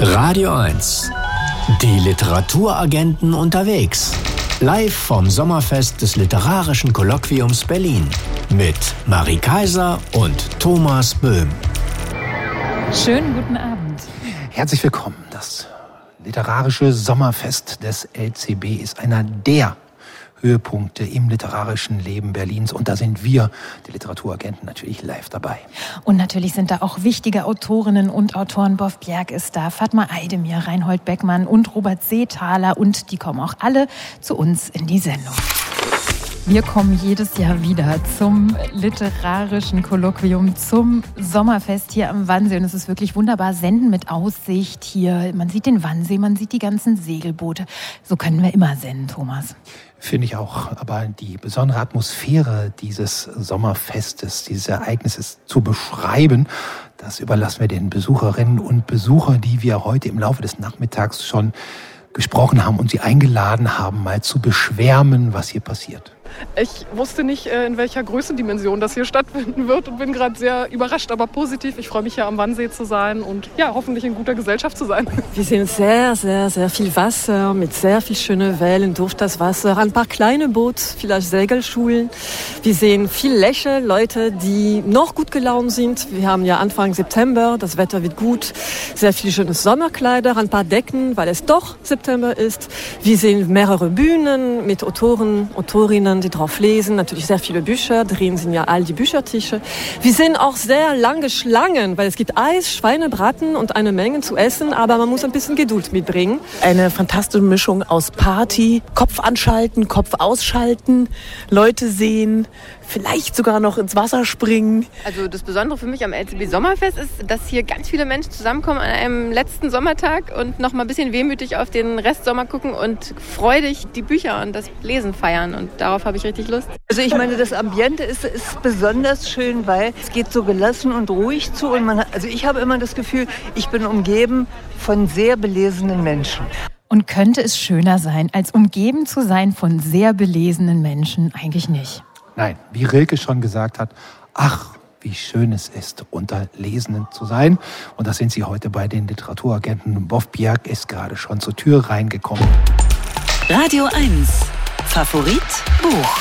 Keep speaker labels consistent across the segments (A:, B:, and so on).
A: Radio 1. Die Literaturagenten unterwegs. Live vom Sommerfest des Literarischen Kolloquiums Berlin. Mit Marie Kaiser und Thomas Böhm.
B: Schönen guten Abend.
C: Herzlich willkommen. Das literarische Sommerfest des LCB ist einer der Höhepunkte im literarischen Leben Berlins. Und da sind wir, die Literaturagenten, natürlich live dabei.
B: Und natürlich sind da auch wichtige Autorinnen und Autoren. Boff Bjerg ist da, Fatma Eidemir, Reinhold Beckmann und Robert Seethaler. Und die kommen auch alle zu uns in die Sendung. Wir kommen jedes Jahr wieder zum literarischen Kolloquium, zum Sommerfest hier am Wannsee. Und es ist wirklich wunderbar. Senden mit Aussicht hier. Man sieht den Wannsee, man sieht die ganzen Segelboote. So können wir immer senden, Thomas.
C: Finde ich auch. Aber die besondere Atmosphäre dieses Sommerfestes, dieses Ereignisses zu beschreiben, das überlassen wir den Besucherinnen und Besuchern, die wir heute im Laufe des Nachmittags schon gesprochen haben und sie eingeladen haben, mal zu beschwärmen, was hier passiert.
D: Ich wusste nicht, äh, in welcher Größendimension das hier stattfinden wird und bin gerade sehr überrascht, aber positiv. Ich freue mich hier am Wannsee zu sein und ja, hoffentlich in guter Gesellschaft zu sein.
E: Wir sehen sehr, sehr, sehr viel Wasser mit sehr viel schönen Wellen durch das Wasser. Ein paar kleine Boote, vielleicht Segelschulen. Wir sehen viel Lächeln, Leute, die noch gut gelaunt sind. Wir haben ja Anfang September, das Wetter wird gut. Sehr viele schöne Sommerkleider, ein paar Decken, weil es doch September ist. Wir sehen mehrere Bühnen mit Autoren, Autorinnen, die drauf lesen. Natürlich sehr viele Bücher. Drin sind ja all die Büchertische. Wir sehen auch sehr lange Schlangen, weil es gibt Eis, Schweinebraten und eine Menge zu essen, aber man muss ein bisschen Geduld mitbringen.
F: Eine fantastische Mischung aus Party, Kopf anschalten, Kopf ausschalten, Leute sehen, vielleicht sogar noch ins Wasser springen.
G: Also das Besondere für mich am LCB Sommerfest ist, dass hier ganz viele Menschen zusammenkommen an einem letzten Sommertag und noch mal ein bisschen wehmütig auf den Rest Sommer gucken und freudig die Bücher und das Lesen feiern. Und darauf habe ich richtig Lust.
H: Also ich meine, das Ambiente ist, ist besonders schön, weil es geht so gelassen und ruhig zu. Und man, also ich habe immer das Gefühl, ich bin umgeben von sehr belesenen Menschen.
B: Und könnte es schöner sein, als umgeben zu sein von sehr belesenen Menschen? Eigentlich nicht.
C: Nein, wie Rilke schon gesagt hat, ach, wie schön es ist, unter Lesenden zu sein. Und das sind Sie heute bei den Literaturagenten. Boff Bjerg ist gerade schon zur Tür reingekommen.
I: Radio 1. Favorit Buch.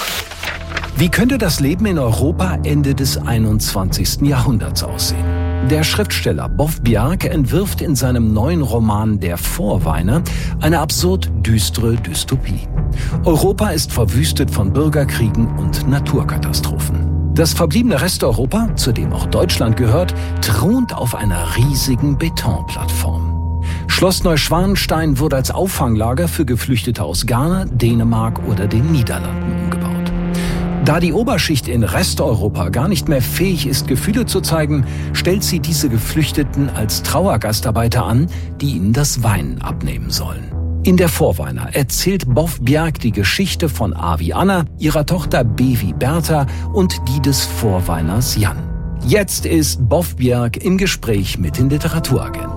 A: Wie könnte das Leben in Europa Ende des 21. Jahrhunderts aussehen? Der Schriftsteller Boff Bjerg entwirft in seinem neuen Roman Der Vorweiner eine absurd düstere Dystopie. Europa ist verwüstet von Bürgerkriegen und Naturkatastrophen. Das verbliebene Resteuropa, zu dem auch Deutschland gehört, thront auf einer riesigen Betonplattform. Schloss Neuschwanstein wurde als Auffanglager für Geflüchtete aus Ghana, Dänemark oder den Niederlanden umgebaut. Da die Oberschicht in Resteuropa gar nicht mehr fähig ist, Gefühle zu zeigen, stellt sie diese Geflüchteten als Trauergastarbeiter an, die ihnen das Weinen abnehmen sollen. In der Vorweiner erzählt Boff Bjerg die Geschichte von Avi Anna, ihrer Tochter Bevi Bertha und die des Vorweiners Jan. Jetzt ist Boff Bjerg im Gespräch mit den Literaturagenten.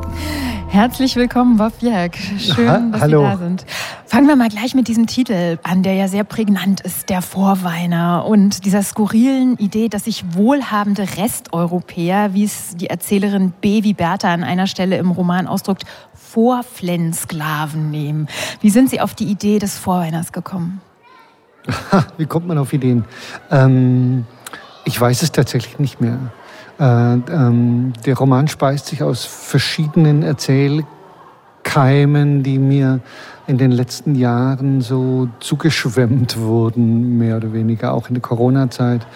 B: Herzlich willkommen, Bob Bjerg. Schön,
C: Ha-
B: dass
C: hallo.
B: Sie da sind. Fangen wir mal gleich mit diesem Titel an, der ja sehr prägnant ist, der Vorweiner und dieser skurrilen Idee, dass sich wohlhabende Resteuropäer, wie es die Erzählerin Bevi Bertha an einer Stelle im Roman ausdrückt, Vorflennsklaven nehmen. Wie sind Sie auf die Idee des Vorweiners gekommen?
J: Wie kommt man auf Ideen? Ähm, ich weiß es tatsächlich nicht mehr. Äh, ähm, der Roman speist sich aus verschiedenen Erzählkeimen, die mir in den letzten Jahren so zugeschwemmt wurden, mehr oder weniger, auch in der Corona-Zeit.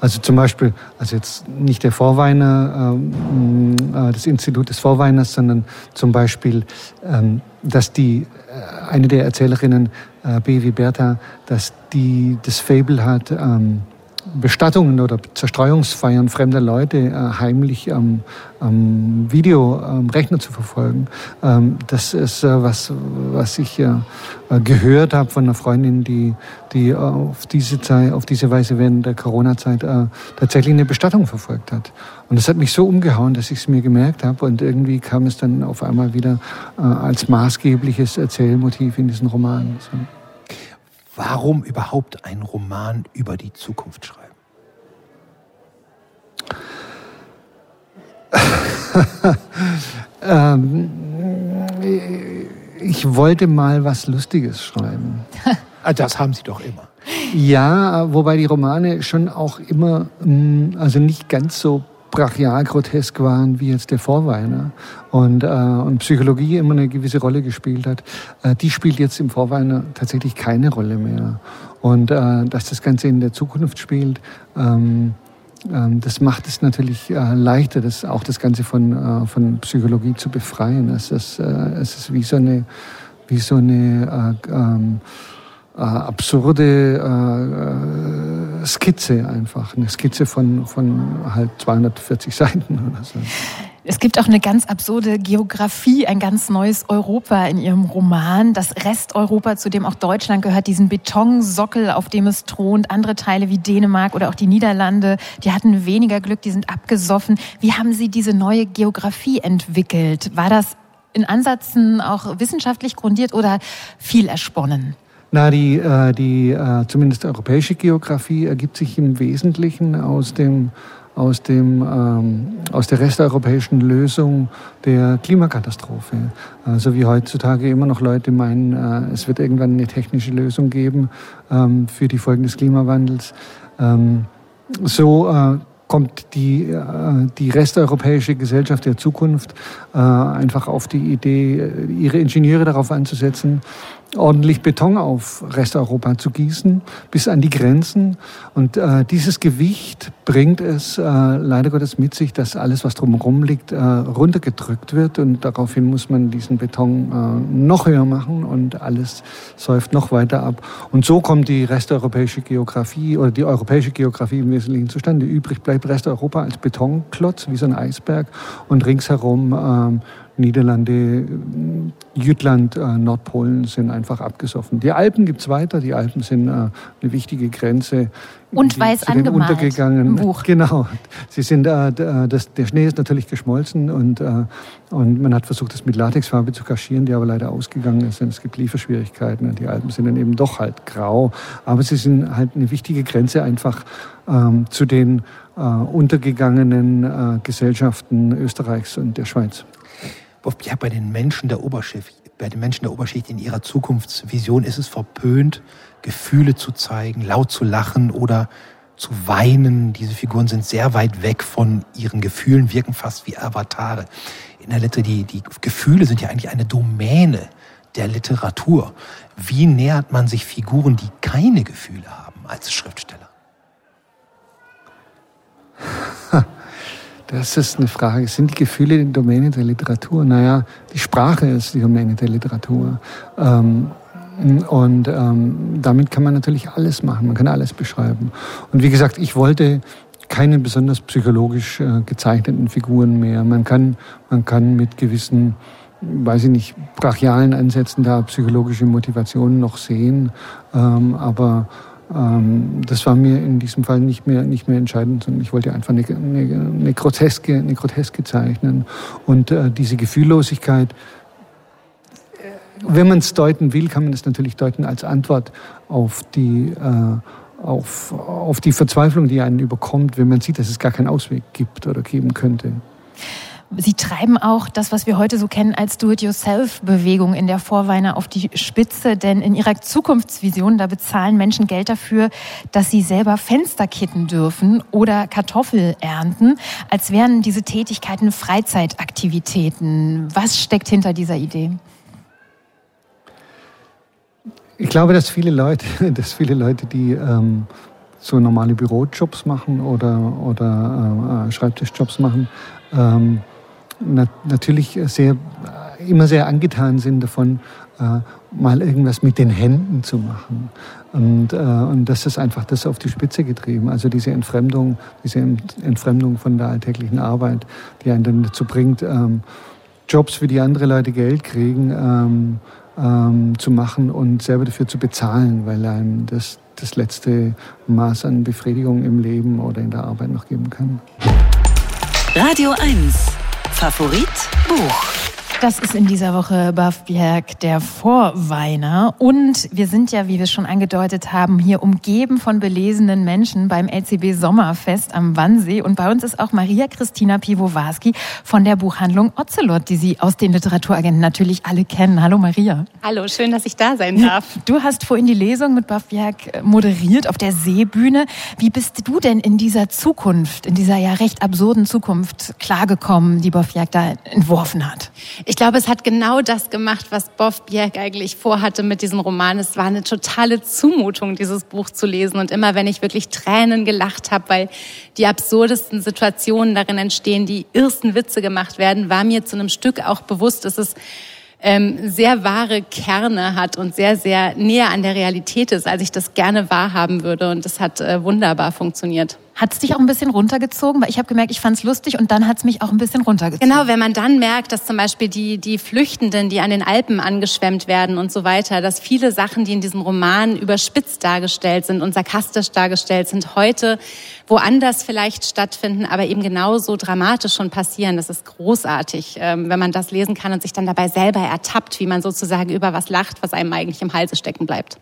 J: Also zum Beispiel, also jetzt nicht der Vorweiner, ähm, äh, das Institut des Vorweiners, sondern zum Beispiel, ähm, dass die, äh, eine der Erzählerinnen, äh, Bevi Bertha, dass die das Fable hat, ähm, Bestattungen oder Zerstreuungsfeiern fremder Leute äh, heimlich am, am Video, am Rechner zu verfolgen. Ähm, das ist äh, was, was ich äh, gehört habe von einer Freundin, die, die auf diese Zeit, auf diese Weise während der Corona-Zeit tatsächlich eine Bestattung verfolgt hat. Und das hat mich so umgehauen, dass ich es mir gemerkt habe und irgendwie kam es dann auf einmal wieder als maßgebliches Erzählmotiv in diesen Roman. So.
C: Warum überhaupt einen Roman über die Zukunft schreiben?
J: ähm, ich wollte mal was Lustiges schreiben.
C: Ah, das haben Sie doch immer.
J: Ja, wobei die Romane schon auch immer, mm, also nicht ganz so brachial grotesk waren wie jetzt der Vorweiner und, äh, und Psychologie immer eine gewisse Rolle gespielt hat, äh, die spielt jetzt im Vorweiner tatsächlich keine Rolle mehr. Und äh, dass das Ganze in der Zukunft spielt, ähm, ähm, das macht es natürlich äh, leichter, das, auch das Ganze von, äh, von Psychologie zu befreien. Es ist, äh, es ist wie so eine, wie so eine äh, ähm, äh, absurde äh, Skizze einfach. Eine Skizze von, von halt 240 Seiten oder so.
B: Es gibt auch eine ganz absurde Geografie, ein ganz neues Europa in Ihrem Roman. Das Resteuropa, zu dem auch Deutschland gehört, diesen Betonsockel, auf dem es thront. Andere Teile wie Dänemark oder auch die Niederlande, die hatten weniger Glück, die sind abgesoffen. Wie haben Sie diese neue Geografie entwickelt? War das in Ansätzen auch wissenschaftlich grundiert oder viel ersponnen?
J: Na, die, äh, die äh, zumindest europäische Geografie ergibt sich im Wesentlichen aus dem aus, dem, ähm, aus der resteuropäischen Lösung der Klimakatastrophe. Also wie heutzutage immer noch Leute meinen, äh, es wird irgendwann eine technische Lösung geben ähm, für die Folgen des Klimawandels. Ähm, so äh, kommt die, äh, die resteuropäische Gesellschaft der Zukunft äh, einfach auf die Idee, ihre Ingenieure darauf anzusetzen, ordentlich Beton auf Resteuropa zu gießen, bis an die Grenzen. Und äh, dieses Gewicht bringt es äh, leider Gottes mit sich, dass alles, was drumherum liegt, äh, runtergedrückt wird. Und daraufhin muss man diesen Beton äh, noch höher machen und alles säuft noch weiter ab. Und so kommt die resteuropäische Geografie oder die europäische Geografie im Wesentlichen zustande. Übrig bleibt Resteuropa als Betonklotz, wie so ein Eisberg. Und ringsherum ähm, Niederlande, Jütland, äh, Nordpolen sind einfach abgesoffen. Die Alpen gibt's weiter. Die Alpen sind äh, eine wichtige Grenze.
B: Und weiß angemalt
J: untergegangen. Im Buch. Genau. Sie sind, äh, das, der Schnee ist natürlich geschmolzen und, äh, und man hat versucht, das mit Latexfarbe zu kaschieren, die aber leider ausgegangen ist. Es gibt Lieferschwierigkeiten und die Alpen sind dann eben doch halt grau. Aber sie sind halt eine wichtige Grenze einfach ähm, zu den äh, untergegangenen äh, Gesellschaften Österreichs und der Schweiz
C: ja, bei den Menschen der Oberschicht, bei den Menschen der Oberschicht in ihrer Zukunftsvision ist es verpönt, Gefühle zu zeigen, laut zu lachen oder zu weinen. Diese Figuren sind sehr weit weg von ihren Gefühlen, wirken fast wie Avatare. In der Literatur, die, die Gefühle sind ja eigentlich eine Domäne der Literatur. Wie nähert man sich Figuren, die keine Gefühle haben als Schriftsteller?
J: Das ist eine Frage. Sind die Gefühle die Domäne der Literatur? Naja, die Sprache ist die Domäne der Literatur. Ähm, und ähm, damit kann man natürlich alles machen, man kann alles beschreiben. Und wie gesagt, ich wollte keine besonders psychologisch äh, gezeichneten Figuren mehr. Man kann, man kann mit gewissen, weiß ich nicht, brachialen Ansätzen da psychologische Motivationen noch sehen, ähm, aber ähm, das war mir in diesem Fall nicht mehr, nicht mehr entscheidend, sondern ich wollte einfach eine, eine, eine Groteske, eine Groteske zeichnen. Und äh, diese Gefühllosigkeit, wenn man es deuten will, kann man es natürlich deuten als Antwort auf die, äh, auf, auf die Verzweiflung, die einen überkommt, wenn man sieht, dass es gar keinen Ausweg gibt oder geben könnte.
B: Sie treiben auch das, was wir heute so kennen als Do-it-yourself-Bewegung in der Vorweine auf die Spitze, denn in ihrer Zukunftsvision, da bezahlen Menschen Geld dafür, dass sie selber Fenster kitten dürfen oder Kartoffel ernten, als wären diese Tätigkeiten Freizeitaktivitäten. Was steckt hinter dieser Idee?
J: Ich glaube, dass viele Leute, dass viele Leute, die ähm, so normale Bürojobs machen oder, oder äh, Schreibtischjobs machen, ähm, nat natürlich sehr, immer sehr angetan sind davon, äh, mal irgendwas mit den Händen zu machen. Und, äh, und das ist einfach das auf die Spitze getrieben. Also diese Entfremdung, diese Entfremdung von der alltäglichen Arbeit, die einen dann dazu bringt, ähm, Jobs, für die andere Leute Geld kriegen, ähm, ähm, zu machen und selber dafür zu bezahlen, weil einem das das letzte Maß an Befriedigung im Leben oder in der Arbeit noch geben kann.
I: Radio 1 Favorit Buch
B: Das ist in dieser Woche Bafbjerg, der Vorweiner. Und wir sind ja, wie wir schon angedeutet haben, hier umgeben von belesenen Menschen beim LCB Sommerfest am Wannsee. Und bei uns ist auch Maria Christina Piwowarski von der Buchhandlung Ocelot, die Sie aus den Literaturagenten natürlich alle kennen. Hallo Maria.
K: Hallo, schön, dass ich da sein darf.
B: Du hast vorhin die Lesung mit Bafbjerg äh, moderiert auf der Seebühne. Wie bist du denn in dieser Zukunft, in dieser ja recht absurden Zukunft klargekommen, die Bafbjerg da entworfen hat?
K: Ich glaube, es hat genau das gemacht, was Boff Bjerg eigentlich vorhatte mit diesem Roman. Es war eine totale Zumutung, dieses Buch zu lesen. Und immer wenn ich wirklich Tränen gelacht habe, weil die absurdesten Situationen darin entstehen, die irrsten Witze gemacht werden, war mir zu einem Stück auch bewusst, dass es ähm, sehr wahre Kerne hat und sehr, sehr näher an der Realität ist, als ich das gerne wahrhaben würde. Und das hat äh, wunderbar funktioniert.
B: Hat es dich auch ein bisschen runtergezogen? Weil ich habe gemerkt, ich fand es lustig und dann hat es mich auch ein bisschen runtergezogen.
K: Genau, wenn man dann merkt, dass zum Beispiel die, die Flüchtenden, die an den Alpen angeschwemmt werden und so weiter, dass viele Sachen, die in diesem Roman überspitzt dargestellt sind und sarkastisch dargestellt sind, heute woanders vielleicht stattfinden, aber eben genauso dramatisch schon passieren. Das ist großartig, ähm, wenn man das lesen kann und sich dann dabei selber ertappt, wie man sozusagen über was lacht, was einem eigentlich im Halse stecken bleibt.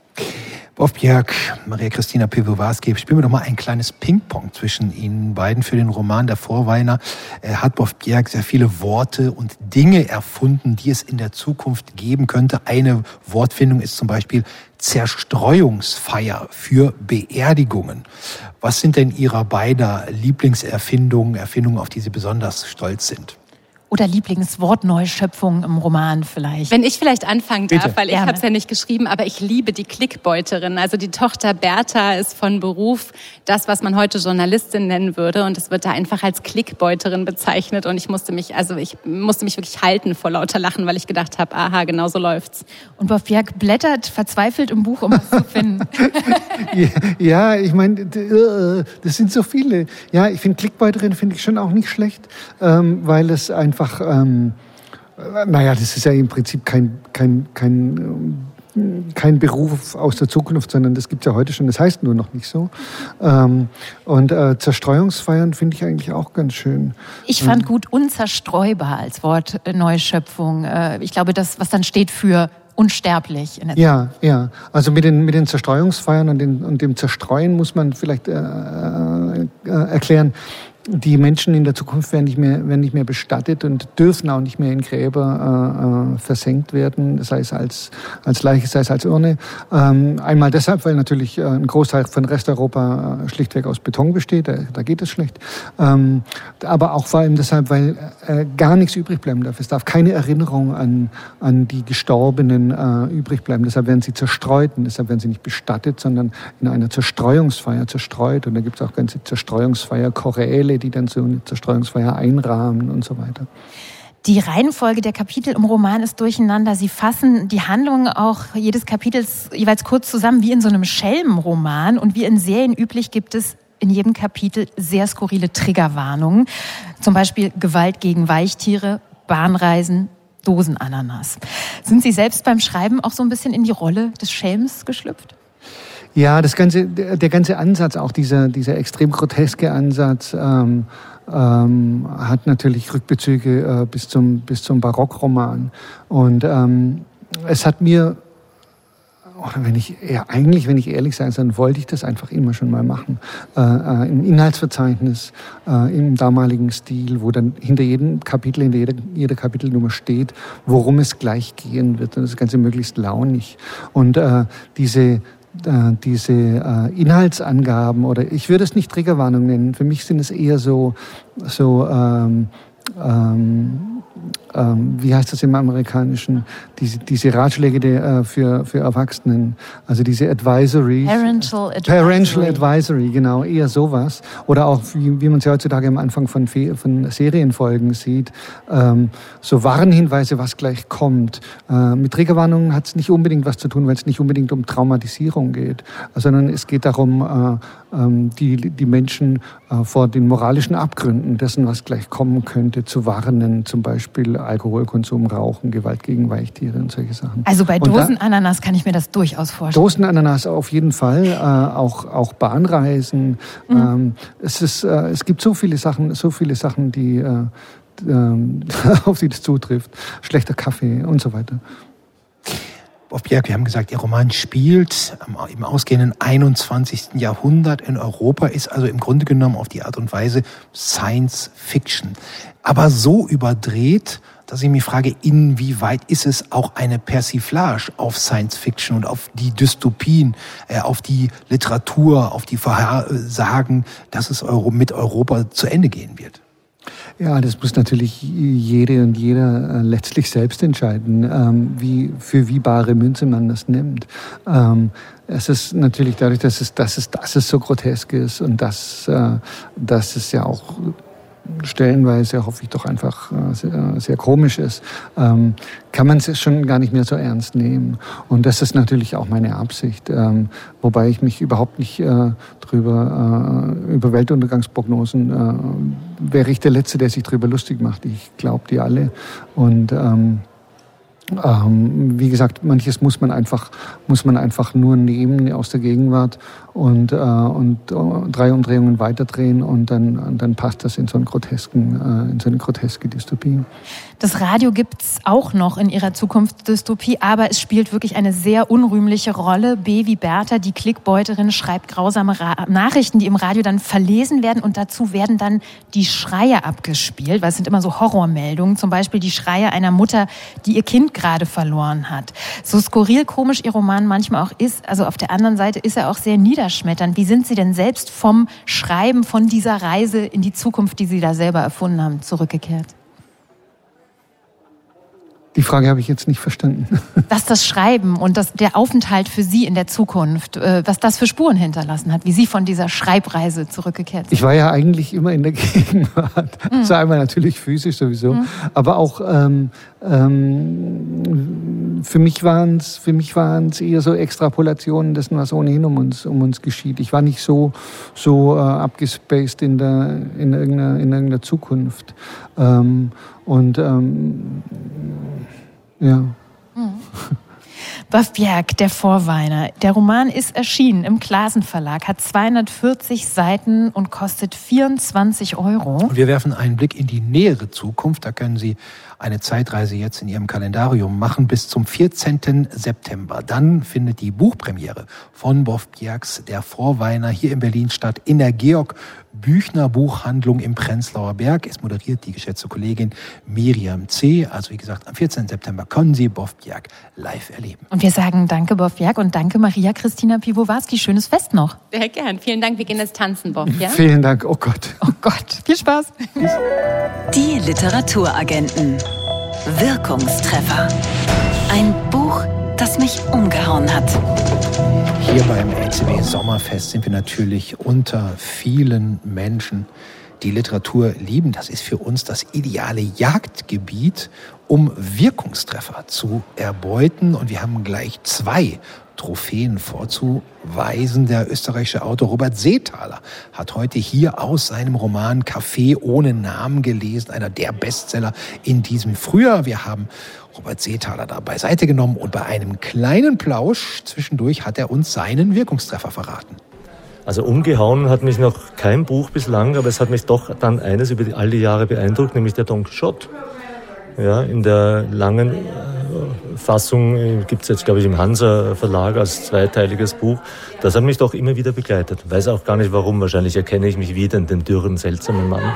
C: Bofbjerg, Maria Christina Piwowarski, spielen wir doch mal ein kleines Ping-Pong zwischen Ihnen beiden für den Roman Der Vorweiner. Er hat Bofbjerg sehr viele Worte und Dinge erfunden, die es in der Zukunft geben könnte. Eine Wortfindung ist zum Beispiel Zerstreuungsfeier für Beerdigungen. Was sind denn Ihrer beider Lieblingserfindungen, Erfindungen, auf die Sie besonders stolz sind?
B: Oder Lieblingswortneuschöpfung im Roman vielleicht?
K: Wenn ich vielleicht anfangen darf, Bitte. weil ich habe es ja nicht geschrieben, aber ich liebe die Klickbeuterin. Also die Tochter Bertha ist von Beruf das, was man heute Journalistin nennen würde und es wird da einfach als Klickbeuterin bezeichnet und ich musste mich, also ich musste mich wirklich halten vor lauter Lachen, weil ich gedacht habe, aha, genau so läuft's.
B: Und Bob Bjerg blättert verzweifelt im Buch, um was zu finden.
J: ja, ich meine, äh, das sind so viele. Ja, ich finde Klickbeuterin finde ich schon auch nicht schlecht, ähm, weil es einfach einfach, ähm, naja, das ist ja im Prinzip kein, kein, kein, kein Beruf aus der Zukunft, sondern das gibt es ja heute schon, das heißt nur noch nicht so. Ähm, und äh, Zerstreuungsfeiern finde ich eigentlich auch ganz schön.
B: Ich fand ähm, gut unzerstreubar als Wort äh, Neuschöpfung. Äh, ich glaube, das, was dann steht für unsterblich.
J: ja, ja. Also mit den, mit den Zerstreuungsfeiern und, den, und dem Zerstreuen muss man vielleicht äh, äh, äh erklären, die Menschen in der Zukunft werden nicht mehr, werden nicht mehr bestattet und dürfen auch nicht mehr in Gräber äh, äh, versenkt werden, sei es als, als Leiche, sei es als Urne. Ähm, einmal deshalb, weil natürlich äh, ein Großteil von Resteuropa äh, schlichtweg aus Beton besteht, da, da geht es schlecht. Ähm, aber auch vor allem deshalb, weil äh, gar nichts übrig bleiben darf. Es darf keine Erinnerung an, an die Gestorbenen äh, übrig bleiben. Deshalb werden sie zerstreut und deshalb werden sie nicht bestattet, sondern in einer Zerstreuungsfeier zerstreut. Und da gibt es auch ganze Zerstreuungsfeier, Choräle, Teile, die dann so eine Zerstreuungsfeier einrahmen und so weiter.
B: Die Reihenfolge der Kapitel im Roman ist durcheinander. Sie fassen die Handlung auch jedes Kapitels jeweils kurz zusammen, wie in so einem Schelmenroman. Und wie in Serien üblich gibt es in jedem Kapitel sehr skurrile Triggerwarnungen. Zum Beispiel Gewalt gegen Weichtiere, Bahnreisen, Dosenananas. Sind Sie selbst beim Schreiben auch so ein bisschen in die Rolle des Schelms geschlüpft?
J: Ja, das ganze, der ganze Ansatz, auch dieser, dieser extrem groteske Ansatz, ähm, ähm, hat natürlich Rückbezüge äh, bis zum, bis zum Barockroman. Und ähm, es hat mir, oder wenn ich, ja, eigentlich, wenn ich ehrlich sein soll, wollte ich das einfach immer schon mal machen. Äh, äh, Im Inhaltsverzeichnis, äh, im damaligen Stil, wo dann hinter jedem Kapitel, hinter jeder, jeder Kapitelnummer steht, worum es gleich gehen wird. Und das Ganze möglichst launig. Und äh, diese, diese äh, Inhaltsangaben oder ich würde es nicht Triggerwarnung nennen. Für mich sind es eher so, so ähm, ähm, ähm, wie heißt das im Amerikanischen, diese, diese Ratschläge der, äh, für, für Erwachsenen, also diese Advisory.
B: Parental Advisory.
J: Parental Advisory, genau, eher sowas. Oder auch, wie, wie man sie heutzutage am Anfang von, von Serienfolgen sieht, ähm, so Warnhinweise, was gleich kommt. Äh, mit Triggerwarnungen hat es nicht unbedingt was zu tun, weil es nicht unbedingt um Traumatisierung geht, sondern es geht darum, äh, ähm, die, die Menschen äh, vor den moralischen Abgründen dessen, was gleich kommen könnte, zu warnen, zum Beispiel Alkoholkonsum, Rauchen, Gewalt gegen Weichtiere und solche Sachen.
B: Also bei Dosenananas kann ich mir das durchaus vorstellen.
J: Dosenananas auf jeden Fall, äh, auch, auch Bahnreisen. Mhm. Ähm, es, ist, äh, es gibt so viele Sachen, so viele Sachen, die, äh, ähm, auf die das zutrifft, schlechter Kaffee und so weiter.
C: Bob Bjerg, wir haben gesagt, Ihr Roman spielt im ausgehenden 21. Jahrhundert in Europa, ist also im Grunde genommen auf die Art und Weise Science Fiction. Aber so überdreht, dass ich mich frage, inwieweit ist es auch eine Persiflage auf Science Fiction und auf die Dystopien, äh, auf die Literatur, auf die Vorhersagen, dass es mit Europa zu Ende gehen wird?
J: Ja, das muss natürlich jede und jeder äh, letztlich selbst entscheiden, ähm, wie, für wie bare Münze man das nimmt. Ähm, es ist natürlich dadurch, dass es, dass es, dass es so grotesk ist und dass, äh, dass es ja auch stellenweise hoffe ich doch einfach äh, sehr, sehr komisch ist, ähm, kann man es schon gar nicht mehr so ernst nehmen. Und das ist natürlich auch meine Absicht, ähm, wobei ich mich überhaupt nicht äh, drüber äh, über Weltuntergangsprognosen äh, wäre ich der Letzte, der sich drüber lustig macht. Ich glaube die alle und ähm, ähm, wie gesagt, manches muss man einfach, muss man einfach nur nehmen aus der Gegenwart und, äh, und uh, drei Umdrehungen weiterdrehen und dann, und dann passt das in so, einen grotesken, äh, in so eine groteske Dystopie.
B: Das Radio gibt's auch noch in ihrer Zukunftsdystopie, aber es spielt wirklich eine sehr unrühmliche Rolle. B wie Bertha, die Klickbeuterin, schreibt grausame Ra Nachrichten, die im Radio dann verlesen werden und dazu werden dann die Schreie abgespielt, weil es sind immer so Horrormeldungen, zum Beispiel die Schreie einer Mutter, die ihr Kind gerade verloren hat. So skurril komisch ihr Roman manchmal auch ist, also auf der anderen Seite ist er auch sehr niederschmetternd. Wie sind Sie denn selbst vom Schreiben von dieser Reise in die Zukunft, die Sie da selber erfunden haben, zurückgekehrt?
J: Die Frage habe ich jetzt nicht verstanden.
B: Was das Schreiben und das, der Aufenthalt für Sie in der Zukunft, äh, was das für Spuren hinterlassen hat, wie Sie von dieser Schreibreise zurückgekehrt sind.
J: Ich war ja eigentlich immer in der Gegenwart. Mhm. Also einmal natürlich physisch sowieso, mhm. aber auch ähm, ähm, für mich waren es für mich waren es eher so Extrapolationen dessen, was ohnehin um uns um uns geschieht. Ich war nicht so so äh, abgespaced in der in irgendeiner in irgendeiner Zukunft. Ähm, und ähm, ja.
B: Mhm. Buff Bjerg, der Vorweiner. Der Roman ist erschienen im Klasen Verlag, hat 240 Seiten und kostet 24 Euro.
C: Und wir werfen einen Blick in die nähere Zukunft. Da können Sie eine Zeitreise jetzt in Ihrem Kalendarium machen bis zum 14. September. Dann findet die Buchpremiere von Boff Bjergs Der Vorweiner hier in Berlin statt in der Georg Büchner Buchhandlung im Prenzlauer Berg. Es moderiert die geschätzte Kollegin Miriam C. Also wie gesagt, am 14. September können Sie Boff Bjerg live erleben.
B: Und wir sagen danke Boff Bjerg und danke Maria Christina Piwowarski. Schönes Fest noch.
K: Sehr gern. Vielen Dank. Wir gehen jetzt tanzen, Boff. Ja?
J: Vielen Dank. Oh Gott.
B: Oh Gott. Viel Spaß.
I: Die Literaturagenten. Wirkungstreffer. Ein Buch, das mich umgehauen hat.
C: Hier beim LCB Sommerfest sind wir natürlich unter vielen Menschen, die Literatur lieben. Das ist für uns das ideale Jagdgebiet, um Wirkungstreffer zu erbeuten. Und wir haben gleich zwei Trophäen vorzuweisen. Der österreichische Autor Robert Seethaler hat heute hier aus seinem Roman Café ohne Namen gelesen, einer der Bestseller in diesem Frühjahr. Wir haben Robert Seethaler da beiseite genommen und bei einem kleinen Plausch zwischendurch hat er uns seinen Wirkungstreffer verraten.
L: Also umgehauen hat mich noch kein Buch bislang, aber es hat mich doch dann eines über all die Jahre beeindruckt, nämlich der Don Quixote. Ja, in der langen Fassung äh, gibt es jetzt, glaube ich, im Hansa Verlag als zweiteiliges Buch. Das hat mich doch immer wieder begleitet. Weiß auch gar nicht warum. Wahrscheinlich erkenne ich mich wieder in den dürren, seltsamen Mann.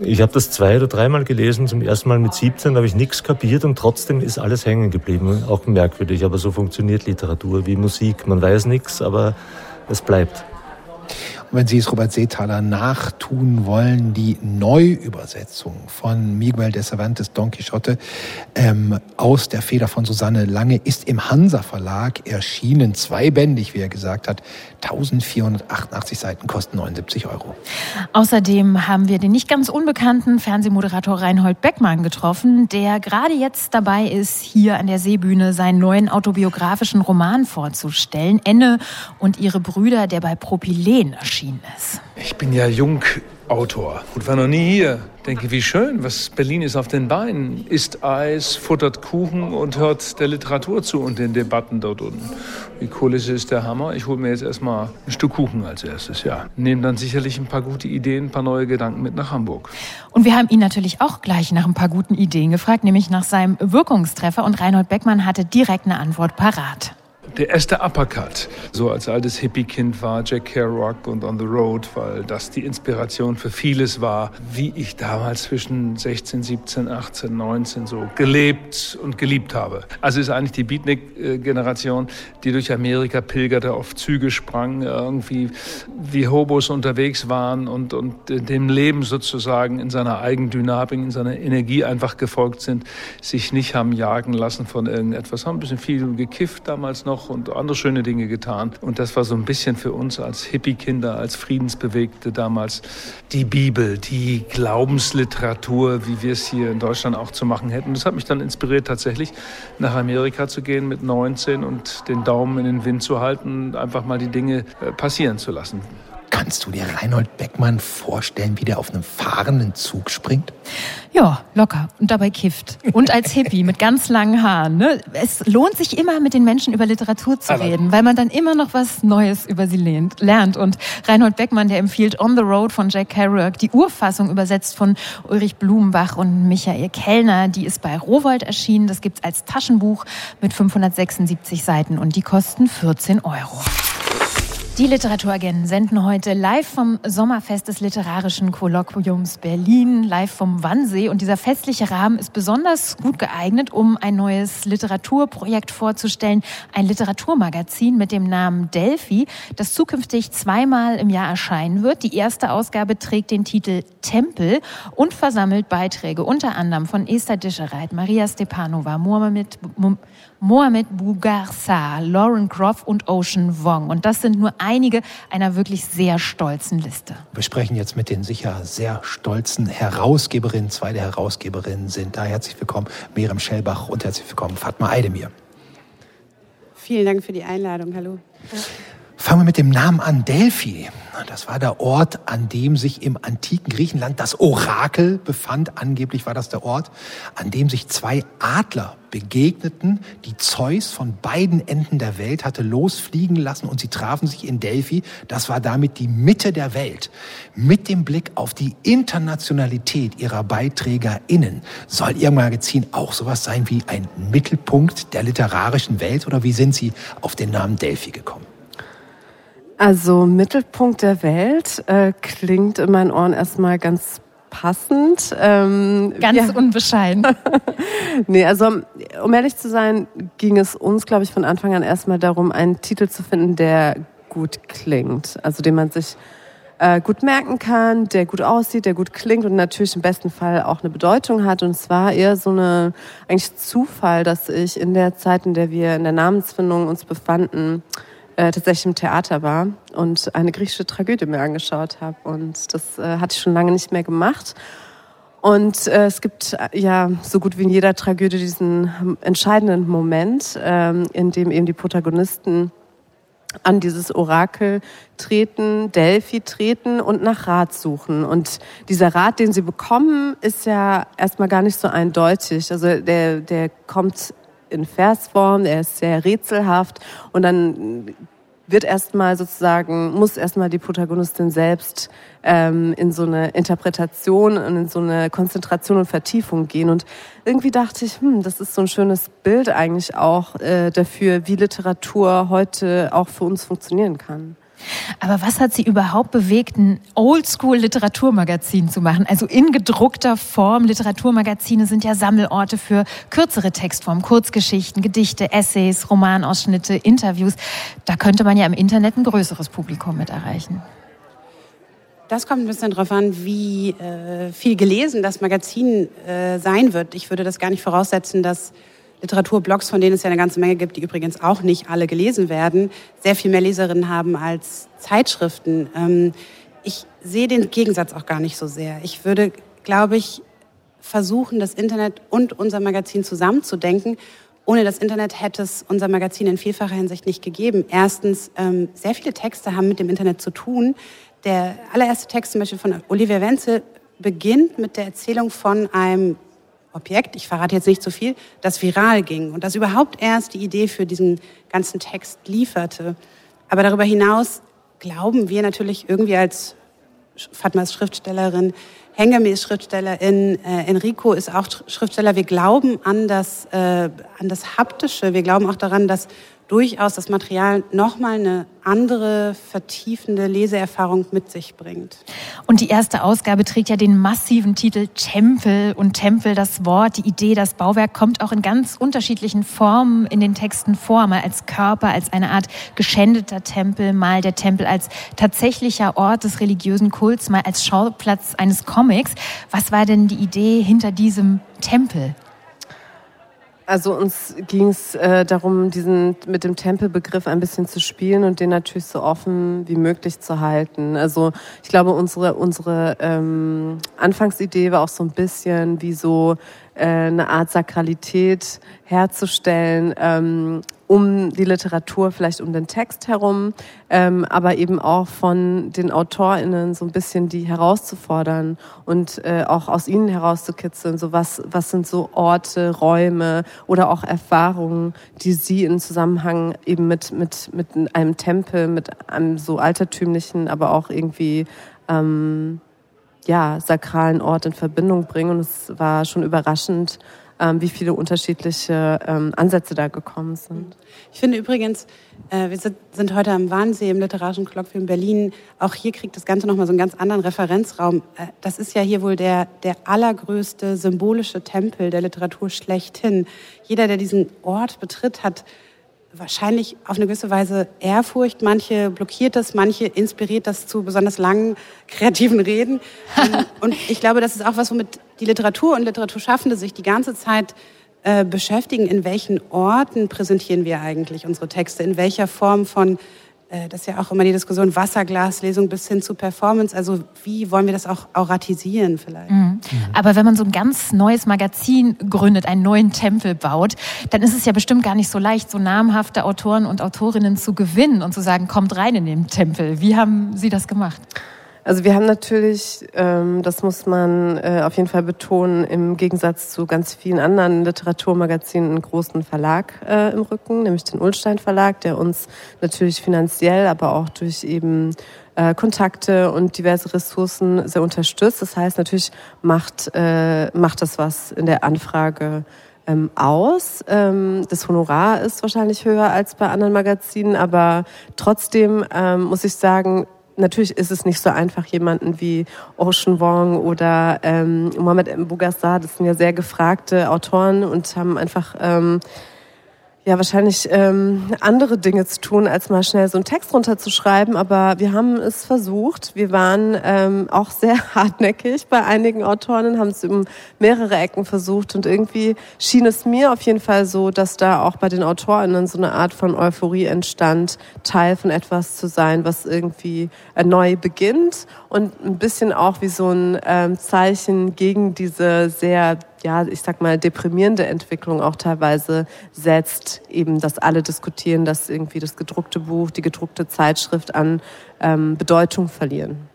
L: Ich habe das zwei oder dreimal gelesen. Zum ersten Mal mit 17 habe ich nichts kapiert und trotzdem ist alles hängen geblieben. Auch merkwürdig, aber so funktioniert Literatur wie Musik. Man weiß nichts, aber es bleibt.
C: Wenn Sie es Robert Seethaler nachtun wollen, die Neuübersetzung von Miguel de Cervantes Don Quixote ähm, aus der Feder von Susanne Lange ist im Hansa Verlag erschienen, zweibändig, wie er gesagt hat. 1488 Seiten kosten 79 Euro.
B: Außerdem haben wir den nicht ganz unbekannten Fernsehmoderator Reinhold Beckmann getroffen, der gerade jetzt dabei ist, hier an der Seebühne seinen neuen autobiografischen Roman vorzustellen. Enne und ihre Brüder, der bei Propylen erschienen ist.
M: Ich bin ja jung Autor und war noch nie hier. Denke, wie schön, was Berlin ist auf den Beinen. Isst Eis, futtert Kuchen und hört der Literatur zu und den Debatten dort unten. Die Kulisse ist der Hammer. Ich hole mir jetzt erstmal ein Stück Kuchen als erstes, ja. Nehme dann sicherlich ein paar gute Ideen, ein paar neue Gedanken mit nach Hamburg.
B: Und wir haben ihn natürlich auch gleich nach ein paar guten Ideen gefragt, nämlich nach seinem Wirkungstreffer. Und Reinhold Beckmann hatte direkt eine Antwort parat
M: der erste Uppercut. So als altes Hippie-Kind war Jack Kerouac und On the Road, weil das die Inspiration für vieles war, wie ich damals zwischen 16, 17, 18, 19 so gelebt und geliebt habe. Also ist eigentlich die Beatnik-Generation, die durch Amerika pilgerte, auf Züge sprang, irgendwie wie Hobos unterwegs waren und, und dem Leben sozusagen in seiner Eigendynamik, in seiner Energie einfach gefolgt sind, sich nicht haben jagen lassen von irgendetwas, haben ein bisschen viel gekifft damals noch und andere schöne Dinge getan. Und das war so ein bisschen für uns als Hippie-Kinder, als Friedensbewegte damals die Bibel, die Glaubensliteratur, wie wir es hier in Deutschland auch zu machen hätten. Das hat mich dann inspiriert, tatsächlich nach Amerika zu gehen mit 19 und den Daumen in den Wind zu halten und einfach mal die Dinge äh, passieren zu lassen.
C: Kannst du dir Reinhold Beckmann vorstellen, wie der auf einem fahrenden Zug springt?
B: Ja, locker und dabei kifft. Und als Hippie mit ganz langen Haaren. Ne? Es lohnt sich immer, mit den Menschen über Literatur zu reden, weil man dann immer noch was Neues über sie lernt. Und Reinhold Beckmann, der empfiehlt On the Road von Jack Kerouac, die Urfassung übersetzt von Ulrich Blumenbach und Michael Kellner, die ist bei Rowold erschienen. Das gibt's als Taschenbuch mit 576 Seiten und die kosten 14 Euro. Die Literaturagenten senden heute live vom Sommerfest des Literarischen Kolloquiums Berlin, live vom Wannsee. Und dieser festliche Rahmen ist besonders gut geeignet, um ein neues Literaturprojekt vorzustellen. Ein Literaturmagazin mit dem Namen Delphi, das zukünftig zweimal im Jahr erscheinen wird. Die erste Ausgabe trägt den Titel Tempel und versammelt Beiträge unter anderem von Esther Dischereit, Maria Stepanova, Mohamed, Mohamed Bougarsa, Lauren Groff und Ocean Wong. Und das sind nur einige einer wirklich sehr stolzen Liste.
C: Wir sprechen jetzt mit den sicher sehr stolzen Herausgeberinnen. Zwei der Herausgeberinnen sind da. Herzlich willkommen, Miriam Schellbach und herzlich willkommen, Fatma Eidemir.
N: Vielen Dank für die Einladung. Hallo.
C: Fangen wir mit dem Namen an, Delphi. Das war der Ort, an dem sich im antiken Griechenland das Orakel befand. Angeblich war das der Ort, an dem sich zwei Adler begegneten, die Zeus von beiden Enden der Welt hatte losfliegen lassen und sie trafen sich in Delphi. Das war damit die Mitte der Welt. Mit dem Blick auf die Internationalität ihrer BeiträgerInnen soll Ihr Magazin auch sowas sein wie ein Mittelpunkt der literarischen Welt oder wie sind Sie auf den Namen Delphi gekommen?
N: Also Mittelpunkt der Welt äh, klingt in meinen Ohren erstmal ganz passend.
B: Ähm, ganz ja. unbescheiden.
N: nee, also um ehrlich zu sein, ging es uns, glaube ich, von Anfang an erstmal darum, einen Titel zu finden, der gut klingt. Also den man sich äh, gut merken kann, der gut aussieht, der gut klingt und natürlich im besten Fall auch eine Bedeutung hat. Und es war eher so eine eigentlich Zufall, dass ich in der Zeit, in der wir in der Namensfindung uns befanden, äh, tatsächlich im Theater war und eine griechische Tragödie mir angeschaut habe. Und das äh, hatte ich schon lange nicht mehr gemacht. Und äh, es gibt äh, ja so gut wie in jeder Tragödie diesen entscheidenden Moment, ähm, in dem eben die Protagonisten an dieses Orakel treten, Delphi treten und nach Rat suchen. Und dieser Rat, den sie bekommen, ist ja erstmal gar nicht so eindeutig. Also der, der kommt in Versform, er ist sehr rätselhaft und dann wird erstmal sozusagen, muss erstmal die Protagonistin selbst ähm, in so eine Interpretation und in so eine Konzentration und Vertiefung gehen. Und irgendwie dachte ich, hm, das ist so ein schönes Bild eigentlich auch äh, dafür, wie Literatur heute auch für uns funktionieren kann.
B: Aber was hat Sie überhaupt bewegt, ein Oldschool-Literaturmagazin zu machen? Also in gedruckter Form. Literaturmagazine sind ja Sammelorte für kürzere Textformen, Kurzgeschichten, Gedichte, Essays, Romanausschnitte, Interviews. Da könnte man ja im Internet ein größeres Publikum mit erreichen.
N: Das kommt ein bisschen darauf an, wie äh, viel gelesen das Magazin äh, sein wird. Ich würde das gar nicht voraussetzen, dass Literaturblogs, von denen es ja eine ganze Menge gibt, die übrigens auch nicht alle gelesen werden, sehr viel mehr Leserinnen haben als Zeitschriften. Ähm, ich sehe den Gegensatz auch gar nicht so sehr. Ich würde, glaube ich, versuchen, das Internet und unser Magazin zusammenzudenken. Ohne das Internet hätte es unser Magazin in vielfacher Hinsicht nicht gegeben. Erstens, ähm, sehr viele Texte haben mit dem Internet zu tun.
O: der allererste Text zum Beispiel von Olivia Wenzel beginnt mit der Erzählung von einem Objekt, ich verrate jetzt nicht zu viel, das viral ging und das überhaupt erst die Idee für diesen ganzen Text lieferte. Aber darüber hinaus glauben wir natürlich irgendwie als Fatmas Schriftstellerin, Hengame ist Schriftstellerin, äh, Enrico ist auch Schriftsteller. Wir glauben an das, äh, an das Haptische. Wir glauben auch daran, dass durchaus das Material nochmal eine andere, vertiefende Leseerfahrung mit sich bringt.
B: Und die erste Ausgabe trägt ja den massiven Titel Tempel. Und Tempel, das Wort, die Idee, das Bauwerk kommt auch in ganz unterschiedlichen Formen in den Texten vor. Mal als Körper, als eine Art geschändeter Tempel, mal der Tempel als tatsächlicher Ort des religiösen Kults, mal als Schauplatz eines Comics. Was war denn die Idee hinter diesem Tempel?
N: Also uns ging es äh, darum, diesen mit dem Tempelbegriff ein bisschen zu spielen und den natürlich so offen wie möglich zu halten. Also ich glaube, unsere unsere ähm, Anfangsidee war auch so ein bisschen wie so äh, eine Art Sakralität herzustellen, ähm, um die Literatur, vielleicht um den Text herum, ähm, aber eben auch von den AutorInnen so ein bisschen die herauszufordern und äh, auch aus ihnen herauszukitzeln. So was, was sind so Orte, Räume oder auch Erfahrungen, die sie in Zusammenhang eben mit, mit, mit einem Tempel, mit einem so altertümlichen, aber auch irgendwie ähm, ja, sakralen Ort in Verbindung bringen. Und es war schon überraschend, ähm, wie viele unterschiedliche ähm, Ansätze da gekommen sind.
O: Ich finde übrigens, äh, wir sind, heute am Wannsee im Literarischen Kolloquium in Berlin. Auch hier kriegt das Ganze nochmal so einen ganz anderen Referenzraum. Äh, das ist ja hier wohl der, der allergrößte symbolische Tempel der Literatur schlechthin. Jeder, der diesen Ort betritt, hat wahrscheinlich auf eine gewisse Weise Ehrfurcht. Manche blockiert das, manche inspiriert das zu besonders langen kreativen Reden. Und ich glaube, das ist auch was, womit die Literatur und Literaturschaffende sich die ganze Zeit äh, beschäftigen. In welchen Orten präsentieren wir eigentlich unsere Texte? In welcher Form von das ist ja auch immer die Diskussion Wasserglaslesung bis hin zu Performance. Also wie wollen wir das auch auratisieren vielleicht? Mhm.
B: Aber wenn man so ein ganz neues Magazin gründet, einen neuen Tempel baut, dann ist es ja bestimmt gar nicht so leicht, so namhafte Autoren und Autorinnen zu gewinnen und zu sagen, kommt rein in den Tempel. Wie haben Sie das gemacht?
N: Also wir haben natürlich, ähm, das muss man äh, auf jeden Fall betonen, im Gegensatz zu ganz vielen anderen Literaturmagazinen einen großen Verlag äh, im Rücken, nämlich den Ulstein Verlag, der uns natürlich finanziell, aber auch durch eben äh, Kontakte und diverse Ressourcen sehr unterstützt. Das heißt, natürlich macht, äh, macht das was in der Anfrage ähm, aus. Ähm, das Honorar ist wahrscheinlich höher als bei anderen Magazinen, aber trotzdem ähm, muss ich sagen, natürlich ist es nicht so einfach, jemanden wie Ocean Wong oder ähm, Mohamed M. Bougassar, das sind ja sehr gefragte Autoren und haben einfach ähm, ja wahrscheinlich ähm, andere Dinge zu tun, als mal schnell so einen Text runterzuschreiben. Aber wir haben es versucht. Wir waren ähm, auch sehr hartnäckig bei einigen Autoren, haben es um mehrere Ecken versucht. Und irgendwie schien es mir auf jeden Fall so, dass da auch bei den AutorInnen so eine Art von Euphorie entstand, Teil von etwas zu sein, was irgendwie äh, neu beginnt und ein bisschen auch wie so ein ähm, Zeichen gegen diese sehr ja, ich sag mal, deprimierende Entwicklung auch teilweise setzt, eben, dass alle diskutieren, dass irgendwie das gedruckte Buch, die gedruckte Zeitschrift an ähm, Bedeutung verlieren.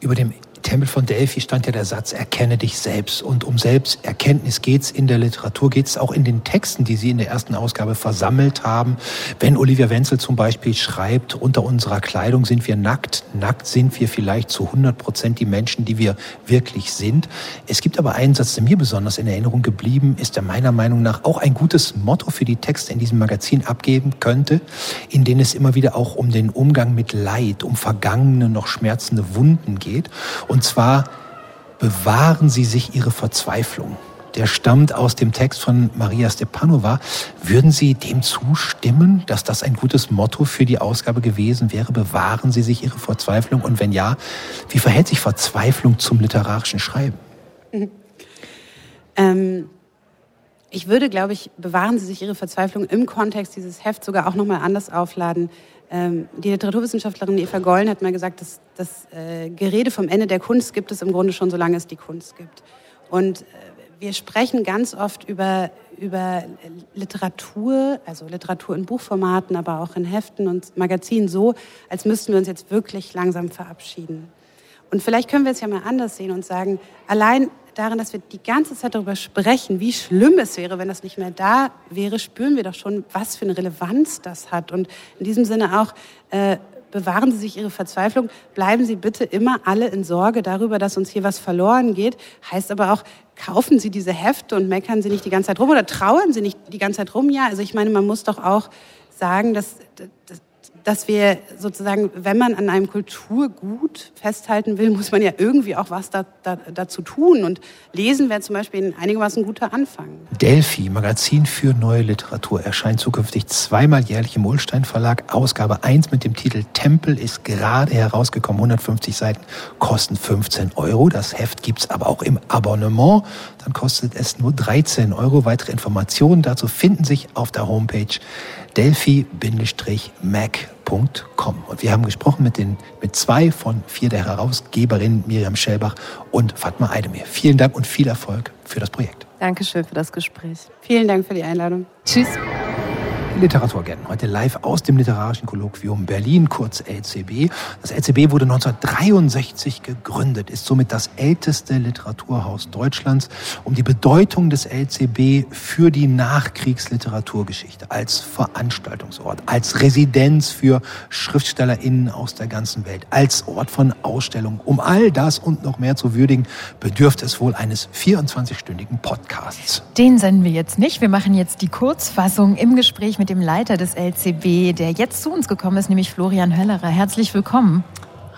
C: Über dem Tempel von Delphi stand ja der Satz, erkenne dich selbst. Und um Selbsterkenntnis geht's in der Literatur, geht's auch in den Texten, die Sie in der ersten Ausgabe versammelt haben. Wenn Olivia Wenzel zum Beispiel schreibt, unter unserer Kleidung sind wir nackt, nackt sind wir vielleicht zu 100 Prozent die Menschen, die wir wirklich sind. Es gibt aber einen Satz, der mir besonders in Erinnerung geblieben ist, der meiner Meinung nach auch ein gutes Motto für die Texte in diesem Magazin abgeben könnte, in denen es immer wieder auch um den Umgang mit Leid, um vergangene, noch schmerzende Wunden geht. Und zwar bewahren Sie sich Ihre Verzweiflung. Der stammt aus dem Text von Maria Stepanova. Würden Sie dem zustimmen, dass das ein gutes Motto für die Ausgabe gewesen wäre? Bewahren Sie sich Ihre Verzweiflung? Und wenn ja, wie verhält sich Verzweiflung zum literarischen Schreiben?
O: Ähm, ich würde, glaube ich, bewahren Sie sich Ihre Verzweiflung im Kontext dieses Hefts sogar auch nochmal anders aufladen. Ähm, die Literaturwissenschaftlerin Eva Gollen hat mal gesagt, dass das äh, Gerede vom Ende der Kunst gibt es im Grunde schon, solange es die Kunst gibt. Und äh, wir sprechen ganz oft über, über Literatur, also Literatur in Buchformaten, aber auch in Heften und Magazinen so, als müssten wir uns jetzt wirklich langsam verabschieden. Und vielleicht können wir es ja mal anders sehen und sagen, allein darin, dass wir die ganze Zeit darüber sprechen, wie schlimm es wäre, wenn das nicht mehr da wäre, spüren wir doch schon, was für eine Relevanz das hat. Und in diesem Sinne auch, äh, bewahren Sie sich Ihre Verzweiflung, bleiben Sie bitte immer alle in Sorge darüber, dass uns hier was verloren geht. Heißt aber auch, kaufen Sie diese Hefte und meckern Sie nicht die ganze Zeit rum oder trauern Sie nicht die ganze Zeit rum. Ja, also ich meine, man muss doch auch sagen, dass, dass dass wir sozusagen, wenn man an einem Kulturgut festhalten will, muss man ja irgendwie auch was da, da, dazu tun. Und lesen wäre zum Beispiel ein einigermaßen guter Anfang.
C: Delphi, Magazin für neue Literatur, erscheint zukünftig zweimal jährlich im Ulstein Verlag. Ausgabe 1 mit dem Titel Tempel ist gerade herausgekommen. 150 Seiten kosten 15 Euro. Das Heft gibt's aber auch im Abonnement. Dann kostet es nur 13 Euro. Weitere Informationen dazu finden sich auf der Homepage delphi-mac.com. Und wir haben gesprochen mit, den, mit zwei von vier der Herausgeberinnen, Miriam Schellbach und Fatma Eidemir. Vielen Dank und viel Erfolg für das Projekt.
N: Dankeschön für das Gespräch.
O: Vielen Dank für die Einladung.
N: Tschüss.
C: Literaturagenten. Heute live aus dem Literarischen Kolloquium Berlin, kurz LCB. Das LCB wurde 1963 gegründet, ist somit das älteste Literaturhaus Deutschlands, um die Bedeutung des LCB für die Nachkriegsliteraturgeschichte als Veranstaltungsort, als Residenz für SchriftstellerInnen aus der ganzen Welt, als Ort von Ausstellungen. Um all das und noch mehr zu würdigen, bedürft es wohl eines 24-stündigen Podcasts.
B: Den senden wir jetzt nicht. Wir machen jetzt die Kurzfassung im Gespräch mit dem Leiter des LCB, der jetzt zu uns gekommen ist, nämlich Florian Höllerer. Herzlich willkommen.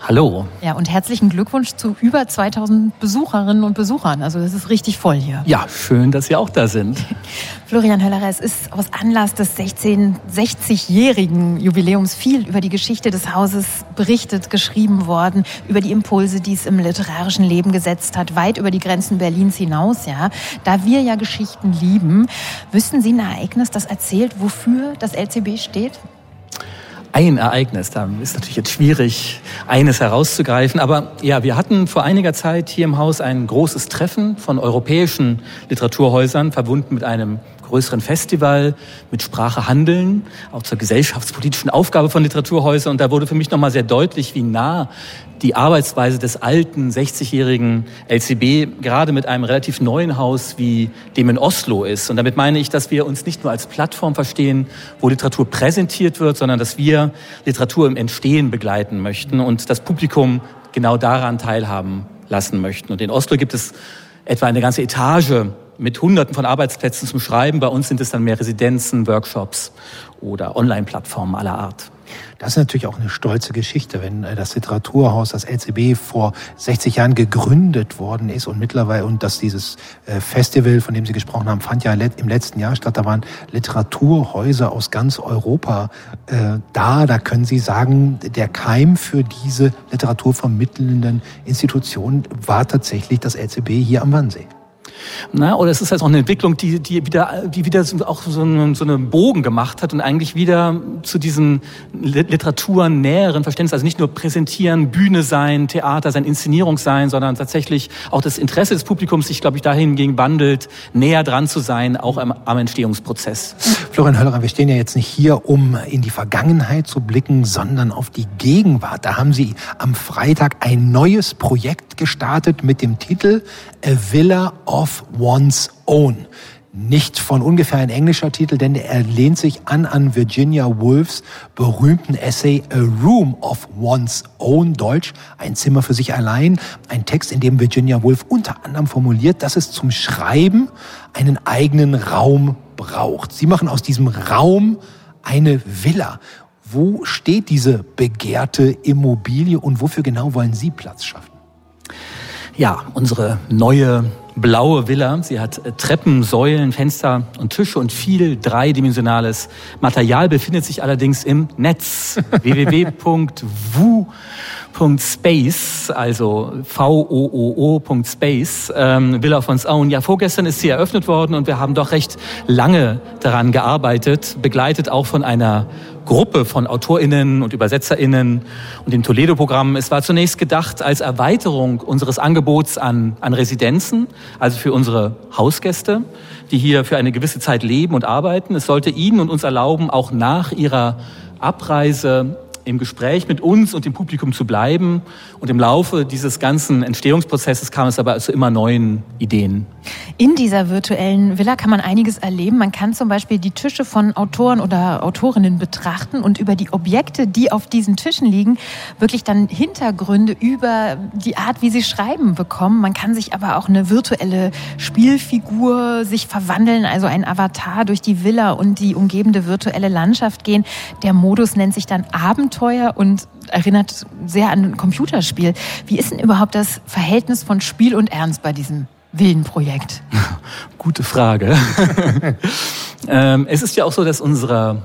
P: Hallo.
B: Ja, und herzlichen Glückwunsch zu über 2000 Besucherinnen und Besuchern. Also das ist richtig voll hier.
P: Ja, schön, dass Sie auch da sind.
B: Florian Höllerer, es ist aus Anlass des 16, 60-jährigen Jubiläums viel über die Geschichte des Hauses berichtet, geschrieben worden, über die Impulse, die es im literarischen Leben gesetzt hat, weit über die Grenzen Berlins hinaus, ja. Da wir ja Geschichten lieben, wüssten Sie ein Ereignis, das erzählt, wofür das LCB steht?
P: Ein Ereignis. Da ist natürlich jetzt schwierig, eines herauszugreifen. Aber ja, wir hatten vor einiger Zeit hier im Haus ein großes Treffen von europäischen Literaturhäusern, verbunden mit einem größeren Festival mit Sprache handeln, auch zur gesellschaftspolitischen Aufgabe von Literaturhäusern. Und da wurde für mich nochmal sehr deutlich, wie nah die Arbeitsweise des alten 60-jährigen LCB gerade mit einem relativ neuen Haus wie dem in Oslo ist. Und damit meine ich, dass wir uns nicht nur als Plattform verstehen, wo Literatur präsentiert wird, sondern dass wir Literatur im Entstehen begleiten möchten und das Publikum genau daran teilhaben lassen möchten. Und in Oslo gibt es etwa eine ganze Etage mit Hunderten von Arbeitsplätzen zum Schreiben. Bei uns sind es dann mehr Residenzen, Workshops oder Online-Plattformen aller Art.
C: Das ist natürlich auch eine stolze Geschichte, wenn äh, das Literaturhaus, das LCB, vor 60 Jahren gegründet worden ist und mittlerweile, und dass dieses äh, Festival, von dem Sie gesprochen haben, fand ja im letzten Jahr statt. Da waren Literaturhäuser aus ganz Europa äh, da. Da können Sie sagen, der Keim für diese literaturvermittelnden Institutionen war tatsächlich das LCB hier am Wannsee.
P: Na, oder es ist halt auch eine Entwicklung, die, die wieder, die wieder auch so einen, so einen Bogen gemacht hat und eigentlich wieder zu diesem Literaturen näheren Verständnis, also nicht nur präsentieren, Bühne sein, Theater sein, Inszenierung sein, sondern tatsächlich auch das Interesse des Publikums sich, glaube ich, dahingegen wandelt, näher dran zu sein, auch am, am Entstehungsprozess.
C: Florian Höllerer, wir stehen ja jetzt nicht hier, um in die Vergangenheit zu blicken, sondern auf die Gegenwart. Da haben Sie am Freitag ein neues Projekt gestartet mit dem Titel A Villa of One's Own. Nicht von ungefähr ein englischer Titel, denn er lehnt sich an an Virginia Woolfs berühmten Essay A Room of One's Own, Deutsch, ein Zimmer für sich allein. Ein Text, in dem Virginia Woolf unter anderem formuliert, dass es zum Schreiben einen eigenen Raum braucht. Sie machen aus diesem Raum eine Villa. Wo steht diese begehrte Immobilie und wofür genau wollen Sie Platz schaffen?
P: Ja, unsere neue blaue Villa. Sie hat äh, Treppen, Säulen, Fenster und Tische und viel dreidimensionales Material, befindet sich allerdings im Netz. www.wu Space, also V-O-O-O.space, ähm, Villa von Saun. Ja, vorgestern ist sie eröffnet worden und wir haben doch recht lange daran gearbeitet, begleitet auch von einer Gruppe von AutorInnen und ÜbersetzerInnen und dem Toledo-Programm. Es war zunächst gedacht als Erweiterung unseres Angebots an, an Residenzen, also für unsere Hausgäste, die hier für eine gewisse Zeit leben und arbeiten. Es sollte ihnen und uns erlauben, auch nach ihrer Abreise im Gespräch mit uns und dem Publikum zu bleiben. Und im Laufe dieses ganzen Entstehungsprozesses kam es aber zu immer neuen Ideen.
B: In dieser virtuellen Villa kann man einiges erleben. Man kann zum Beispiel die Tische von Autoren oder Autorinnen betrachten und über die Objekte, die auf diesen Tischen liegen, wirklich dann Hintergründe über die Art, wie sie schreiben, bekommen. Man kann sich aber auch eine virtuelle Spielfigur sich verwandeln, also ein Avatar durch die Villa und die umgebende virtuelle Landschaft gehen. Der Modus nennt sich dann Abenteuer und erinnert sehr an ein Computerspiel. Wie ist denn überhaupt das Verhältnis von Spiel und Ernst bei diesem Villenprojekt?
P: Gute Frage. ähm, es ist ja auch so, dass unsere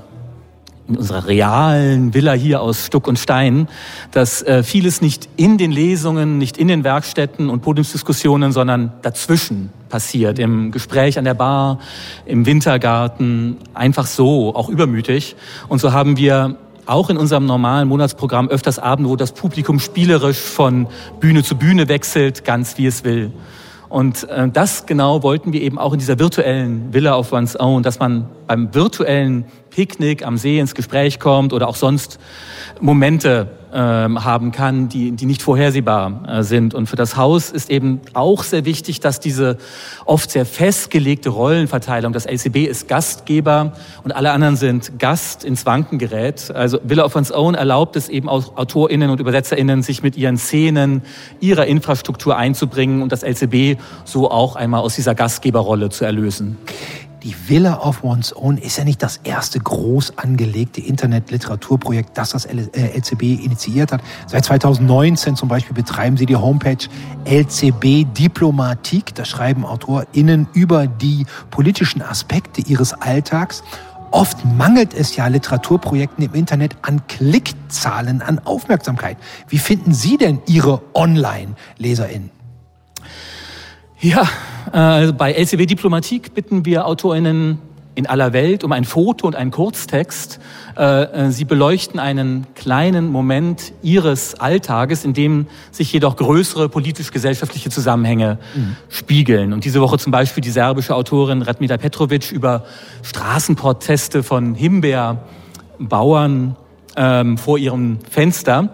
P: in unserer realen Villa hier aus Stuck und Stein, dass äh, vieles nicht in den Lesungen, nicht in den Werkstätten und Podiumsdiskussionen, sondern dazwischen passiert, im Gespräch an der Bar, im Wintergarten, einfach so, auch übermütig. Und so haben wir auch in unserem normalen Monatsprogramm öfters Abende, wo das Publikum spielerisch von Bühne zu Bühne wechselt, ganz wie es will. Und äh, das genau wollten wir eben auch in dieser virtuellen Villa of One's Own, dass man beim virtuellen Picknick am See ins Gespräch kommt oder auch sonst Momente haben kann, die, die nicht vorhersehbar äh, sind. Und für das Haus ist eben auch sehr wichtig, dass diese oft sehr festgelegte Rollenverteilung, das LCB ist Gastgeber und alle anderen sind Gast ins Wanken gerät. Also Villa of One's Own erlaubt es eben auch AutorInnen und ÜbersetzerInnen, sich mit ihren Szenen, ihrer Infrastruktur einzubringen und das LCB so auch einmal aus dieser Gastgeberrolle zu erlösen.
C: Die Villa of One's Own ist ja nicht das erste groß angelegte Internet-Literaturprojekt, das das LCB äh, initiiert hat. Seit 2019 zum Beispiel betreiben sie die Homepage LCB Diplomatik. Da schreiben AutorInnen über die politischen Aspekte ihres Alltags. Oft mangelt es ja Literaturprojekten im Internet an Klickzahlen, an Aufmerksamkeit. Wie finden Sie denn Ihre Online-LeserInnen?
P: Ja, äh, bei LCW Diplomatik bitten wir AutorInnen in aller Welt um ein Foto und einen Kurztext. Äh, äh, sie beleuchten einen kleinen Moment ihres Alltages, in dem sich jedoch größere politisch-gesellschaftliche Zusammenhänge mhm. spiegeln. Und diese Woche zum Beispiel die serbische Autorin Radmila Petrovic über Straßenproteste von Himbeerbauern ähm, vor ihrem Fenster.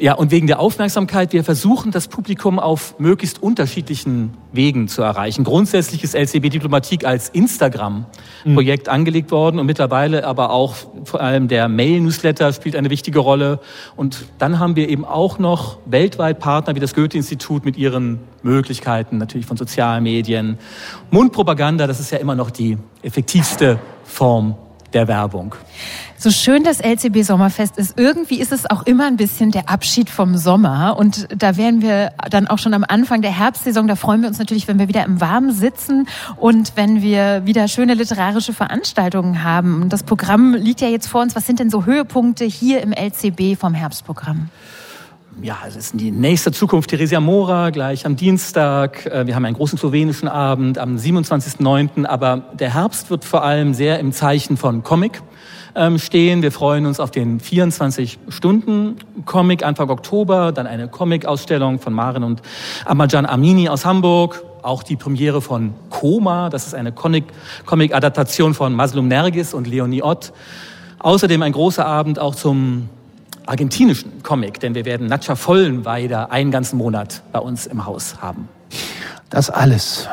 P: Ja, und wegen der Aufmerksamkeit, wir versuchen das Publikum auf möglichst unterschiedlichen Wegen zu erreichen. Grundsätzlich ist LCB Diplomatik als Instagram-Projekt mhm. angelegt worden und mittlerweile aber auch vor allem der Mail-Newsletter spielt eine wichtige Rolle. Und dann haben wir eben auch noch weltweit Partner wie das Goethe-Institut mit ihren Möglichkeiten natürlich von sozialen Medien. Mundpropaganda, das ist ja immer noch die effektivste Form der Werbung.
B: So schön das LCB Sommerfest ist, irgendwie ist es auch immer ein bisschen der Abschied vom Sommer. Und da wären wir dann auch schon am Anfang der Herbstsaison. Da freuen wir uns natürlich, wenn wir wieder im Warmen sitzen und wenn wir wieder schöne literarische Veranstaltungen haben. Das Programm liegt ja jetzt vor uns. Was sind denn so Höhepunkte hier im LCB vom Herbstprogramm?
P: Ja, es ist die nächste Zukunft Theresia Mora gleich am Dienstag. Äh, wir haben einen großen slowenischen Abend am 27.09. Aber der Herbst wird vor allem sehr im Zeichen von Comic ähm, stehen. Wir freuen uns auf den 24-Stunden-Comic Anfang Oktober, dann eine Comic-Ausstellung von Maren und Amajan Amini aus Hamburg, auch die Premiere von Koma, das ist eine Comic-Adaptation von Maslum Nergis und Leonie Ott. Außerdem ein großer Abend auch zum argentinischen Comic, denn wir werden Natscha Vollenweider einen ganzen Monat bei uns im Haus haben.
C: Das alles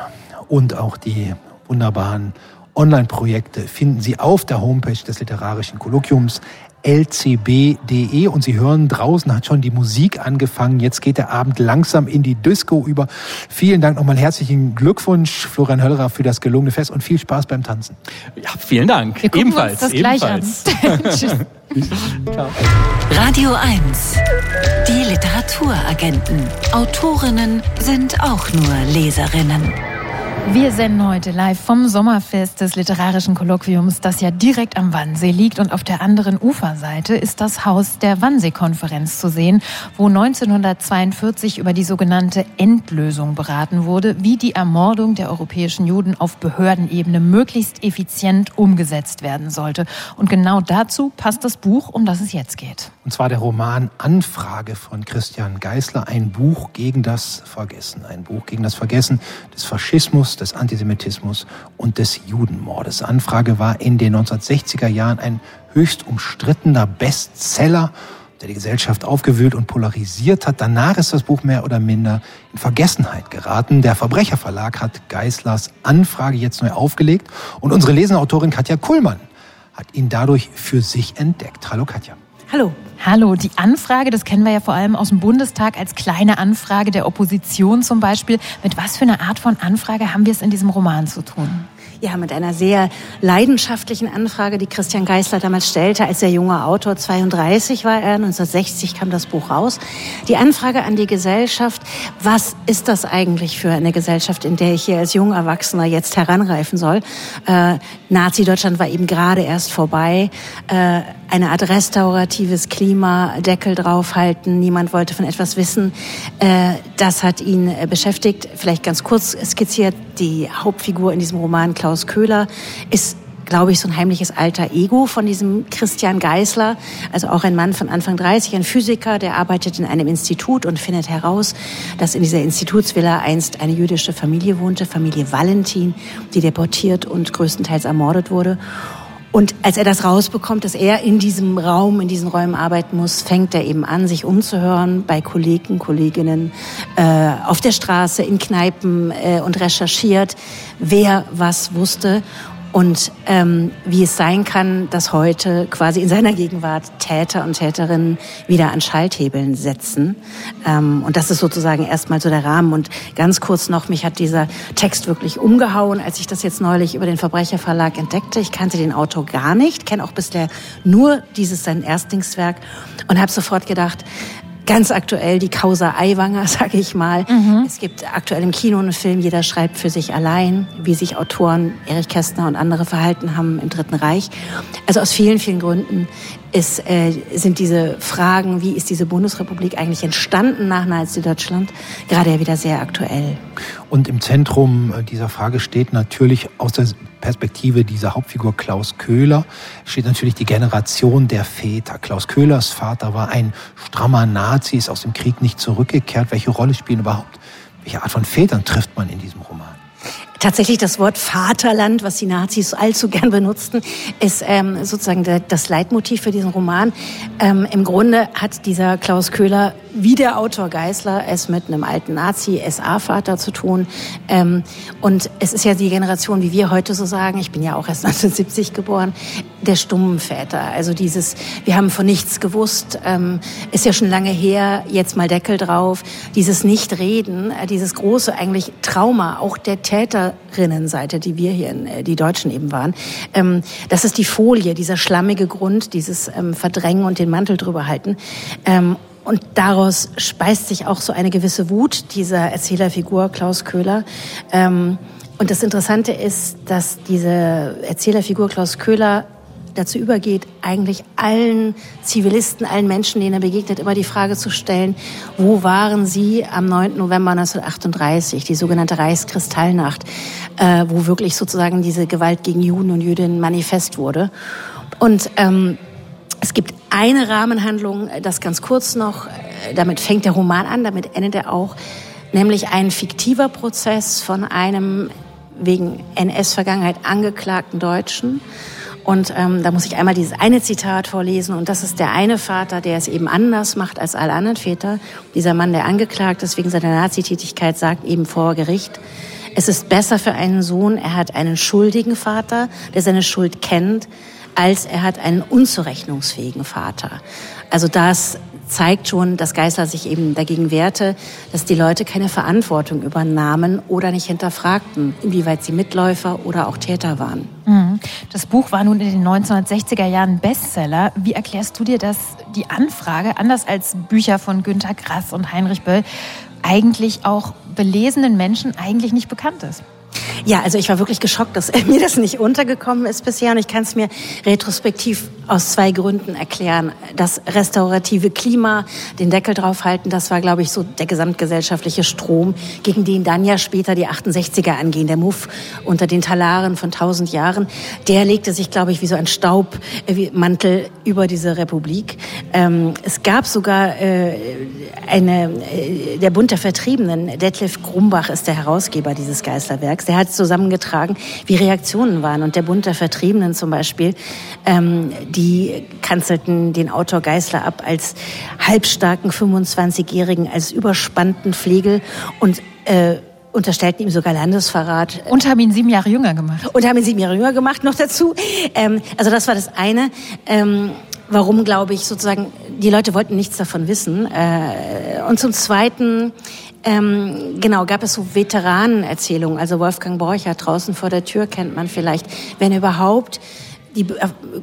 C: und auch die wunderbaren Online-Projekte finden Sie auf der Homepage des Literarischen Kolloquiums lcb.de und Sie hören, draußen hat schon die Musik angefangen. Jetzt geht der Abend langsam in die Disco über. Vielen Dank nochmal herzlichen Glückwunsch, Florian Höllerer, für das gelungene Fest und viel Spaß beim Tanzen.
P: Ja, vielen Dank.
B: Wir ebenfalls. Uns das
P: ebenfalls.
B: gleich an.
I: Radio 1. Die Literaturagenten. Autorinnen sind auch nur Leserinnen.
B: Wir senden heute live vom Sommerfest des Literarischen Kolloquiums, das ja direkt am Wannsee liegt. Und auf der anderen Uferseite ist das Haus der Wannsee-Konferenz zu sehen, wo 1942 über die sogenannte Endlösung beraten wurde, wie die Ermordung der europäischen Juden auf Behördenebene möglichst effizient umgesetzt werden sollte. Und genau dazu passt das Buch, um das es jetzt geht.
C: Und zwar der Roman Anfrage von Christian Geißler, ein Buch gegen das Vergessen, ein Buch gegen das Vergessen des Faschismus, des Antisemitismus und des Judenmordes. Anfrage war in den 1960er Jahren ein höchst umstrittener Bestseller, der die Gesellschaft aufgewühlt und polarisiert hat. Danach ist das Buch mehr oder minder in Vergessenheit geraten. Der Verbrecherverlag hat Geislers Anfrage jetzt neu aufgelegt und unsere lesende Autorin Katja Kuhlmann hat ihn dadurch für sich entdeckt. Hallo Katja.
B: Hallo. Hallo, die Anfrage, das kennen wir ja vor allem aus dem Bundestag als kleine Anfrage der Opposition zum Beispiel. Mit was für einer Art von Anfrage haben wir es in diesem Roman zu tun?
Q: Ja, mit einer sehr leidenschaftlichen Anfrage, die Christian Geisler damals stellte, als sehr junger Autor. 32 war er, 1960 kam das Buch raus. Die Anfrage an die Gesellschaft, was ist das eigentlich für eine Gesellschaft, in der ich hier als junger Erwachsener jetzt heranreifen soll? Äh, Nazi-Deutschland war eben gerade erst vorbei. Äh, eine Art restauratives Klima, Deckel draufhalten, niemand wollte von etwas wissen. Äh, das hat ihn äh, beschäftigt. Vielleicht ganz kurz skizziert, die Hauptfigur in diesem Roman, Klaus Köhler, ist glaube ich, so ein heimliches alter Ego von diesem Christian Geisler, also auch ein Mann von Anfang 30, ein Physiker, der arbeitet in einem Institut und findet heraus, dass in dieser Institutsvilla einst eine jüdische Familie wohnte, Familie Valentin, die deportiert und größtenteils ermordet wurde. Und als er das rausbekommt, dass er in diesem Raum, in diesen Räumen arbeiten muss, fängt er eben an, sich umzuhören bei Kollegen, Kolleginnen, äh, auf der Straße, in Kneipen äh, und recherchiert, wer was wusste und ähm, wie es sein kann, dass heute quasi in seiner Gegenwart Täter und Täterinnen wieder an Schalthebeln setzen. Ähm, und das ist sozusagen erstmal so der Rahmen. Und ganz kurz noch, mich hat dieser Text wirklich umgehauen, als ich das jetzt neulich über den Verbrecherverlag entdeckte. Ich kannte den Autor gar nicht, kenne auch bisher nur dieses sein Erstlingswerk und habe sofort gedacht, ganz aktuell die Causa Aiwanger, sage ich mal. Mhm. Es gibt aktuell im Kino einen Film, jeder schreibt für sich allein, wie sich Autoren Erich Kästner und andere verhalten haben im Dritten Reich. Also aus vielen, vielen Gründen ist, äh, sind diese Fragen, wie ist diese Bundesrepublik eigentlich entstanden nach Nazi-Deutschland, gerade ja wieder sehr aktuell.
C: Und im Zentrum dieser Frage steht natürlich aus der Perspektive dieser Hauptfigur Klaus Köhler steht natürlich die Generation der Väter. Klaus Köhlers Vater war ein strammer Nazi, ist aus dem Krieg nicht zurückgekehrt. Welche Rolle spielen überhaupt, welche Art von Vätern trifft man in diesem Roman?
Q: Tatsächlich das Wort Vaterland, was die Nazis allzu gern benutzten, ist ähm, sozusagen der, das Leitmotiv für diesen Roman. Ähm, Im Grunde hat dieser Klaus Köhler wie der Autor Geisler es mit einem alten Nazi-SA-Vater zu tun. Ähm, und es ist ja die Generation, wie wir heute so sagen, ich bin ja auch erst 1970 geboren, der stummen Väter. Also dieses, wir haben von nichts gewusst, ähm, ist ja schon lange her, jetzt mal Deckel drauf. Dieses Nichtreden, äh, dieses große eigentlich Trauma, auch der Täterinnenseite, die wir hier, in, äh, die Deutschen eben waren. Ähm, das ist die Folie, dieser schlammige Grund, dieses ähm, Verdrängen und den Mantel drüber halten. Ähm, und daraus speist sich auch so eine gewisse Wut dieser Erzählerfigur Klaus Köhler. Ähm, und das Interessante ist, dass diese Erzählerfigur Klaus Köhler dazu übergeht, eigentlich allen Zivilisten, allen Menschen, denen er begegnet, immer die Frage zu stellen, wo waren sie am 9. November 1938, die sogenannte Reichskristallnacht, äh, wo wirklich sozusagen diese Gewalt gegen Juden und Jüdinnen manifest wurde. Und ähm, es gibt eine Rahmenhandlung, äh, das ganz kurz noch, äh, damit fängt der Roman an, damit endet er auch, nämlich ein fiktiver Prozess von einem wegen NS-Vergangenheit angeklagten Deutschen. Und ähm, da muss ich einmal dieses eine Zitat vorlesen. Und das ist der eine Vater, der es eben anders macht als alle anderen Väter. Dieser Mann, der angeklagt ist wegen seiner Nazitätigkeit, sagt eben vor Gericht, es ist besser für einen Sohn, er hat einen schuldigen Vater, der seine Schuld kennt, als er hat einen unzurechnungsfähigen Vater. Also das zeigt schon, dass Geisler sich eben dagegen wehrte, dass die Leute keine Verantwortung übernahmen oder nicht hinterfragten, inwieweit sie Mitläufer oder auch Täter waren.
B: Mhm. Das Buch war nun in den 1960er Jahren Bestseller. Wie erklärst du dir, dass die Anfrage, anders als Bücher von Günter Grass und Heinrich Böll, eigentlich auch belesenen Menschen eigentlich nicht bekannt ist?
Q: Ja, also ich war wirklich geschockt, dass mir das nicht untergekommen ist bisher und ich kann es mir retrospektiv aus zwei Gründen erklären. Das restaurative Klima, den Deckel draufhalten, das war, glaube ich, so der gesamtgesellschaftliche Strom, gegen den dann ja später die 68er angehen. Der Muff unter den Talaren von tausend Jahren, der legte sich, glaube ich, wie so ein Staubmantel über diese Republik. Ähm, es gab sogar äh, eine, äh, der Bund der Vertriebenen, Detlef Grumbach ist der Herausgeber dieses Geißlerwerks, der hat zusammengetragen, wie Reaktionen waren. Und der Bund der Vertriebenen zum Beispiel, ähm, die kanzelten den Autor Geißler ab als halbstarken 25-Jährigen, als überspannten Flegel und äh, unterstellten ihm sogar Landesverrat.
B: Und haben ihn sieben Jahre jünger gemacht.
Q: Und haben ihn sieben Jahre jünger gemacht noch dazu. Ähm, also das war das eine. Ähm, warum, glaube ich, sozusagen, die Leute wollten nichts davon wissen. Äh, und zum Zweiten, ähm, genau, gab es so Veteranenerzählungen. Also Wolfgang Borcher draußen vor der Tür kennt man vielleicht, wenn überhaupt die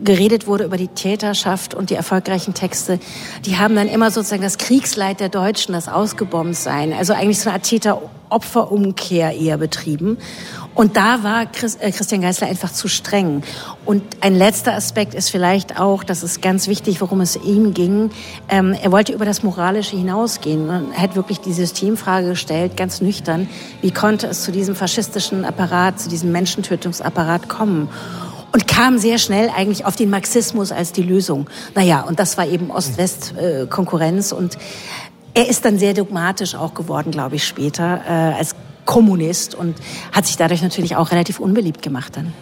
Q: geredet wurde über die Täterschaft und die erfolgreichen Texte, die haben dann immer sozusagen das Kriegsleid der Deutschen, das ausgebombt sein, also eigentlich so eine Art Täter-Opfer-Umkehr eher betrieben. Und da war äh, Christian Geisler einfach zu streng. Und ein letzter Aspekt ist vielleicht auch, das ist ganz wichtig, worum es ihm ging. Ähm, er wollte über das Moralische hinausgehen. Er hat wirklich die Systemfrage gestellt, ganz nüchtern. Wie konnte es zu diesem faschistischen Apparat, zu diesem Menschentötungsapparat kommen? und kam sehr schnell eigentlich auf den Marxismus als die Lösung. Naja, und das war eben Ost-West-Konkurrenz und er ist dann sehr dogmatisch auch geworden, glaube ich, später äh, als Kommunist und hat sich dadurch natürlich auch relativ unbeliebt gemacht dann.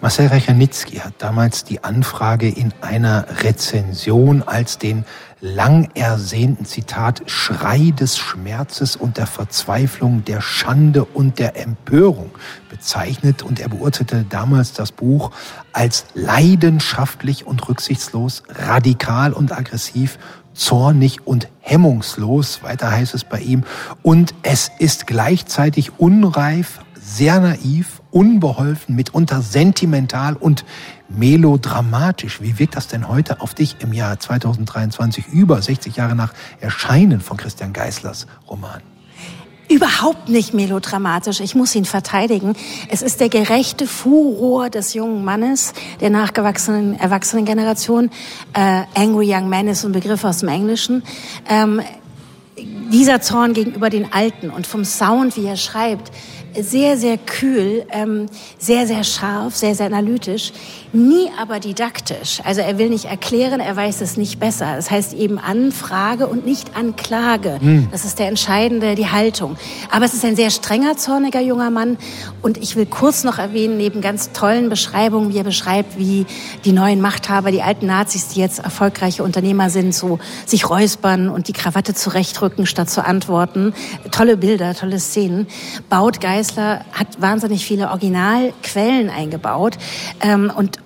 C: Marcel Rechanitzky hat damals die Anfrage in einer Rezension als den lang ersehnten Zitat Schrei des Schmerzes und der Verzweiflung, der Schande und der Empörung bezeichnet und er beurteilte damals das Buch als leidenschaftlich und rücksichtslos, radikal und aggressiv, zornig und hemmungslos, weiter heißt es bei ihm, und es ist gleichzeitig unreif, sehr naiv, unbeholfen, mitunter sentimental und melodramatisch. Wie wirkt das denn heute auf dich im Jahr 2023, über 60 Jahre nach Erscheinen von Christian Geislers Roman?
Q: Überhaupt nicht melodramatisch. Ich muss ihn verteidigen. Es ist der gerechte Furor des jungen Mannes, der nachgewachsenen Erwachsenengeneration. Äh, Angry Young Man ist ein Begriff aus dem Englischen. Ähm, dieser Zorn gegenüber den Alten und vom Sound, wie er schreibt, sehr, sehr kühl, ähm, sehr, sehr scharf, sehr, sehr analytisch, nie aber didaktisch. Also er will nicht erklären, er weiß es nicht besser. Das heißt eben Anfrage und nicht Anklage. Mhm. Das ist der entscheidende, die Haltung. Aber es ist ein sehr strenger, zorniger junger Mann. Und ich will kurz noch erwähnen, neben ganz tollen Beschreibungen, wie er beschreibt, wie die neuen Machthaber, die alten Nazis, die jetzt erfolgreiche Unternehmer sind, so sich räuspern und die Krawatte zurechtrücken, statt zu antworten. Tolle Bilder, tolle Szenen. Baut Geißler hat wahnsinnig viele Originalquellen eingebaut. Ähm, und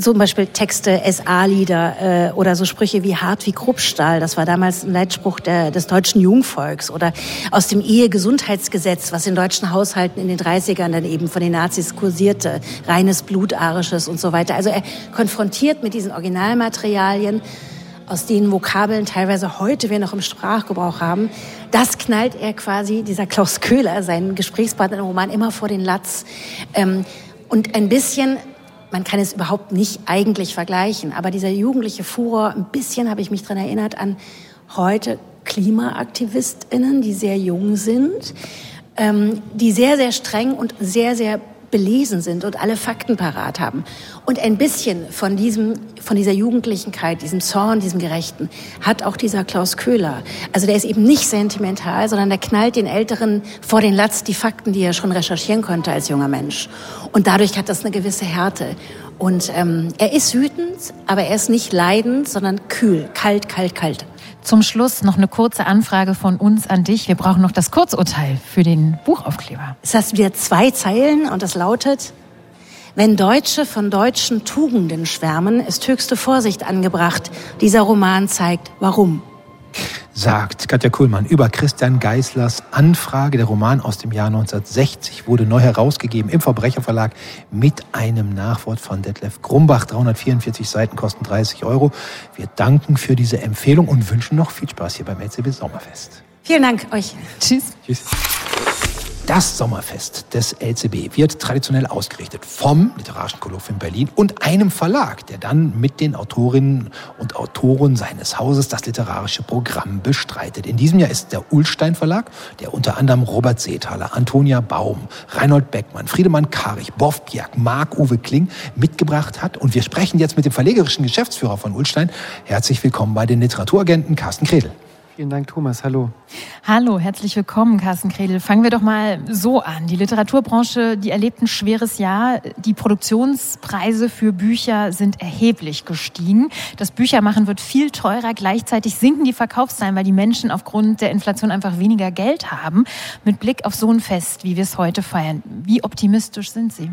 Q: zum Beispiel Texte, SA-Lieder äh, oder so Sprüche wie hart wie Kruppstahl, das war damals ein Leitspruch der, des deutschen Jungvolks oder aus dem Ehegesundheitsgesetz, was in deutschen Haushalten in den 30ern dann eben von den Nazis kursierte, reines Blut, arisches und so weiter. Also er konfrontiert mit diesen Originalmaterialien, aus denen Vokabeln teilweise heute wir noch im Sprachgebrauch haben, das knallt er quasi, dieser Klaus Köhler, seinen Gesprächspartner im Roman, immer vor den Latz. Ähm, und ein bisschen man kann es überhaupt nicht eigentlich vergleichen, aber dieser jugendliche Furor, ein bisschen habe ich mich daran erinnert an heute KlimaaktivistInnen, die sehr jung sind, ähm, die sehr, sehr streng und sehr, sehr belesen sind und alle Fakten parat haben. Und ein bisschen von diesem, von dieser Jugendlichenkeit, diesem Zorn, diesem Gerechten, hat auch dieser Klaus Köhler. Also der ist eben nicht sentimental, sondern der knallt den Älteren vor den Latz die Fakten, die er schon recherchieren konnte als junger Mensch. Und dadurch hat das eine gewisse Härte. Und ähm, er ist wütend, aber er ist nicht leidend, sondern kühl, kalt, kalt, kalt.
B: Zum Schluss noch eine kurze Anfrage von uns an dich. Wir brauchen noch das Kurzurteil für den Buchaufkleber.
Q: Es hast wieder zwei Zeilen und das lautet, wenn Deutsche von deutschen Tugenden schwärmen, ist höchste Vorsicht angebracht. Dieser Roman zeigt, warum
C: sagt Katja Kuhlmann über Christian Geislers Anfrage. Der Roman aus dem Jahr 1960 wurde neu herausgegeben im Verbrecherverlag mit einem Nachwort von Detlef Grumbach. 344 Seiten kosten 30 Euro. Wir danken für diese Empfehlung und wünschen noch viel Spaß hier beim LCB Sommerfest.
Q: Vielen Dank euch.
B: Tschüss.
C: Tschüss. Das Sommerfest des LCB wird traditionell ausgerichtet vom Literarischen Kolloquium Berlin und einem Verlag, der dann mit den Autorinnen und Autoren seines Hauses das literarische Programm bestreitet. In diesem Jahr ist der Ullstein Verlag, der unter anderem Robert Seethaler, Antonia Baum, Reinhold Beckmann, Friedemann Karich, Boff Bjerg, Marc-Uwe Kling mitgebracht hat. Und wir sprechen jetzt mit dem verlegerischen Geschäftsführer von Ullstein. Herzlich willkommen bei den Literaturagenten Carsten Kredel.
R: Vielen Dank, Thomas. Hallo.
B: Hallo, herzlich willkommen, Carsten Kredel. Fangen wir doch mal so an. Die Literaturbranche, die erlebt ein schweres Jahr. Die Produktionspreise für Bücher sind erheblich gestiegen. Das Büchermachen wird viel teurer. Gleichzeitig sinken die Verkaufszahlen, weil die Menschen aufgrund der Inflation einfach weniger Geld haben. Mit Blick auf so ein Fest, wie wir es heute feiern, wie optimistisch sind Sie?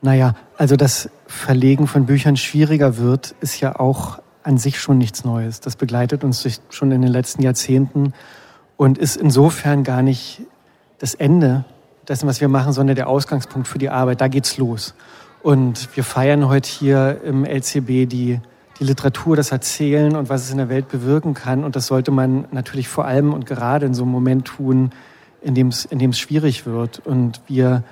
R: Naja, also das Verlegen von Büchern schwieriger wird, ist ja auch an sich schon nichts Neues. Das begleitet uns schon in den letzten Jahrzehnten und ist insofern gar nicht das Ende dessen, was wir machen, sondern der Ausgangspunkt für die Arbeit. Da geht's los. Und wir feiern heute hier im LCB die, die Literatur, das Erzählen und was es in der Welt bewirken kann. Und das sollte man natürlich vor allem und gerade in so einem Moment tun, in dem es, in schwierig wird. Und wir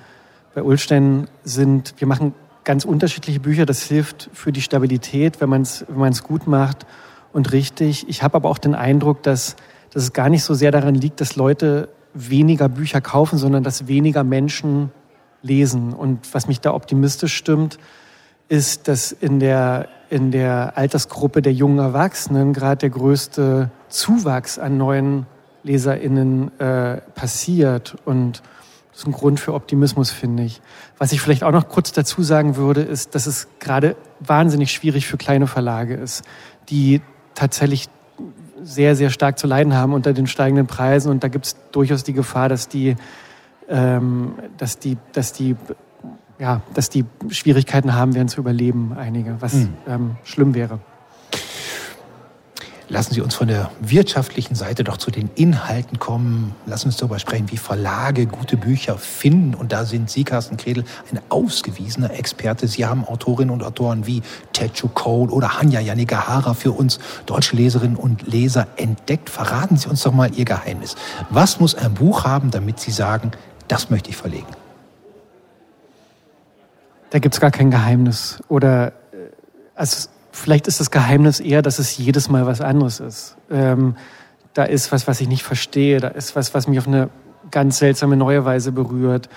R: bei Ulstein sind, wir machen ganz unterschiedliche Bücher. Das hilft für die Stabilität, wenn man es wenn gut macht und richtig. Ich habe aber auch den Eindruck, dass, dass es gar nicht so sehr daran liegt, dass Leute weniger Bücher kaufen, sondern dass weniger Menschen lesen. Und was mich da optimistisch stimmt, ist, dass in der, in der Altersgruppe der jungen Erwachsenen gerade der größte Zuwachs an neuen LeserInnen äh, passiert. Und das ist ein Grund für Optimismus, finde ich. Was ich vielleicht auch noch kurz dazu sagen würde, ist, dass es gerade wahnsinnig schwierig für kleine Verlage ist, die tatsächlich sehr, sehr stark zu leiden haben unter den steigenden Preisen. Und da gibt es durchaus die Gefahr, dass die, ähm, dass die, dass die, ja, dass die Schwierigkeiten haben werden zu überleben, einige, was mhm. ähm, schlimm wäre.
C: Lassen Sie uns von der wirtschaftlichen Seite doch zu den Inhalten kommen. Lassen Sie uns darüber sprechen, wie Verlage gute Bücher finden. Und da sind Sie, Carsten Kredel, ein ausgewiesener Experte. Sie haben Autorinnen und Autoren wie Techo Cole oder Hanya Yanigahara für uns deutsche Leserinnen und Leser entdeckt. Verraten Sie uns doch mal Ihr Geheimnis. Was muss ein Buch haben, damit Sie sagen, das möchte ich verlegen?
R: Da gibt es gar kein Geheimnis. Oder äh, also vielleicht ist das Geheimnis eher, dass es jedes Mal was anderes ist. Ähm, da ist was, was ich nicht verstehe. Da ist was, was mich auf eine ganz seltsame neue Weise berührt.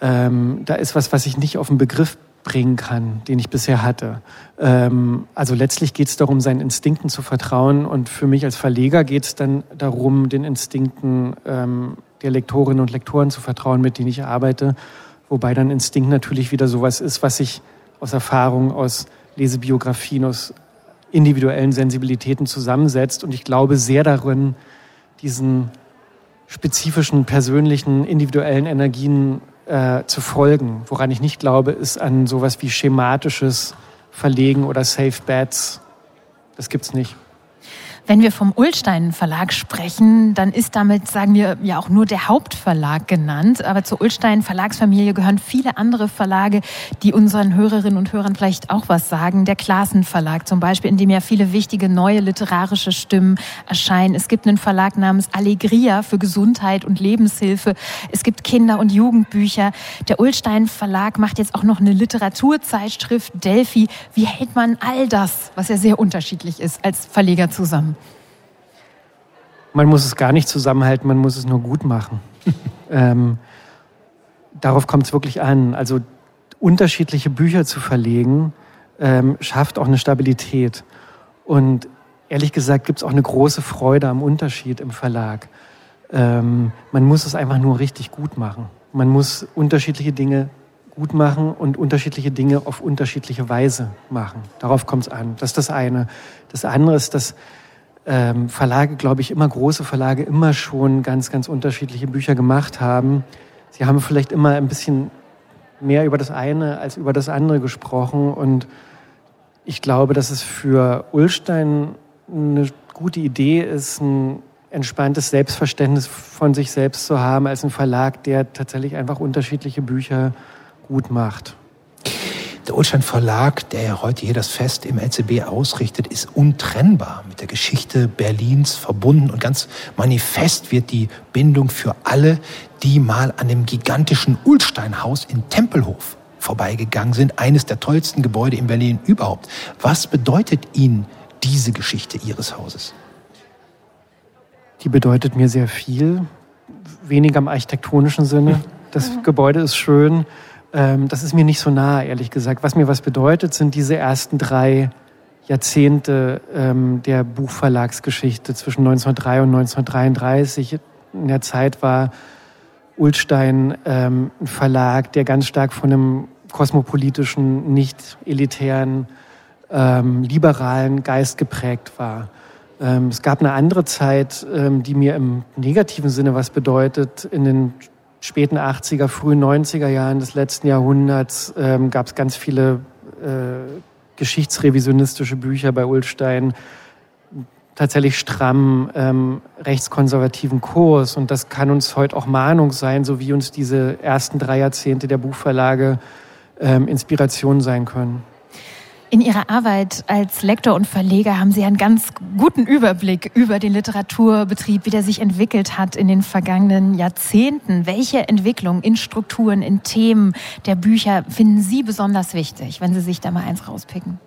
R: Ähm, da ist was, was ich nicht auf den Begriff bringen kann, den ich bisher hatte. Ähm, also letztlich geht es darum, seinen Instinkten zu vertrauen. Und für mich als Verleger geht es dann darum, den Instinkten ähm, der Lektorinnen und Lektoren zu vertrauen, mit denen ich arbeite. Wobei dann Instinkt natürlich wieder sowas ist, was ich aus Erfahrung, aus Lesebiografien aus individuellen Sensibilitäten zusammensetzt. Und ich glaube sehr darin, diesen spezifischen, persönlichen, individuellen Energien äh, zu folgen. Woran ich nicht glaube, ist an sowas wie schematisches Verlegen oder Safe Bets. Das gibt's nicht.
B: Wenn wir vom Ullstein Verlag sprechen, dann ist damit, sagen wir, ja auch nur der Hauptverlag genannt. Aber zur Ullstein Verlagsfamilie gehören viele andere Verlage, die unseren Hörerinnen und Hörern vielleicht auch was sagen. Der Klassen Verlag zum Beispiel, in dem ja viele wichtige neue literarische Stimmen erscheinen. Es gibt einen Verlag namens Allegria für Gesundheit und Lebenshilfe. Es gibt Kinder- und Jugendbücher. Der Ullstein Verlag macht jetzt auch noch eine Literaturzeitschrift Delphi. Wie hält man all das, was ja sehr unterschiedlich ist, als Verleger zusammen?
R: Man muss es gar nicht zusammenhalten, man muss es nur gut machen. ähm, darauf kommt es wirklich an. Also unterschiedliche Bücher zu verlegen, ähm, schafft auch eine Stabilität. Und ehrlich gesagt gibt es auch eine große Freude am Unterschied im Verlag. Ähm, man muss es einfach nur richtig gut machen. Man muss unterschiedliche Dinge gut machen und unterschiedliche Dinge auf unterschiedliche Weise machen. Darauf kommt es an. Das ist das eine. Das andere ist, dass ähm, Verlage, glaube ich, immer große Verlage immer schon ganz, ganz unterschiedliche Bücher gemacht haben. Sie haben vielleicht immer ein bisschen mehr über das eine als über das andere gesprochen und ich glaube, dass es für Ulstein eine gute Idee ist, ein entspanntes Selbstverständnis von sich selbst zu haben als ein Verlag, der tatsächlich einfach unterschiedliche Bücher gut macht.
C: Der Ulstein Verlag, der ja heute hier das Fest im LCB ausrichtet, ist untrennbar mit der Geschichte Berlins verbunden und ganz manifest wird die Bindung für alle, die mal an dem gigantischen Ulsteinhaus in Tempelhof vorbeigegangen sind, eines der tollsten Gebäude in Berlin überhaupt. Was bedeutet Ihnen diese Geschichte Ihres Hauses?
R: Die bedeutet mir sehr viel, weniger im architektonischen Sinne. Das mhm. Gebäude ist schön. Ähm, das ist mir nicht so nah, ehrlich gesagt. Was mir was bedeutet, sind diese ersten drei Jahrzehnte ähm, der Buchverlagsgeschichte zwischen 1903 und 1933. In der Zeit war Ulstein ähm, ein Verlag, der ganz stark von einem kosmopolitischen, nicht elitären, ähm, liberalen Geist geprägt war. Ähm, es gab eine andere Zeit, ähm, die mir im negativen Sinne was bedeutet. In den späten 80er, frühen 90er Jahren des letzten Jahrhunderts ähm, gab es ganz viele äh, geschichtsrevisionistische Bücher bei Ulstein, tatsächlich stramm ähm, rechtskonservativen Kurs. Und das kann uns heute auch Mahnung sein, so wie uns diese ersten drei Jahrzehnte der Buchverlage ähm, Inspiration sein können.
B: In Ihrer Arbeit als Lektor und Verleger haben Sie einen ganz guten Überblick über den Literaturbetrieb, wie der sich entwickelt hat in den vergangenen Jahrzehnten. Welche Entwicklung in Strukturen, in Themen der Bücher finden Sie besonders wichtig, wenn Sie sich da mal eins rauspicken?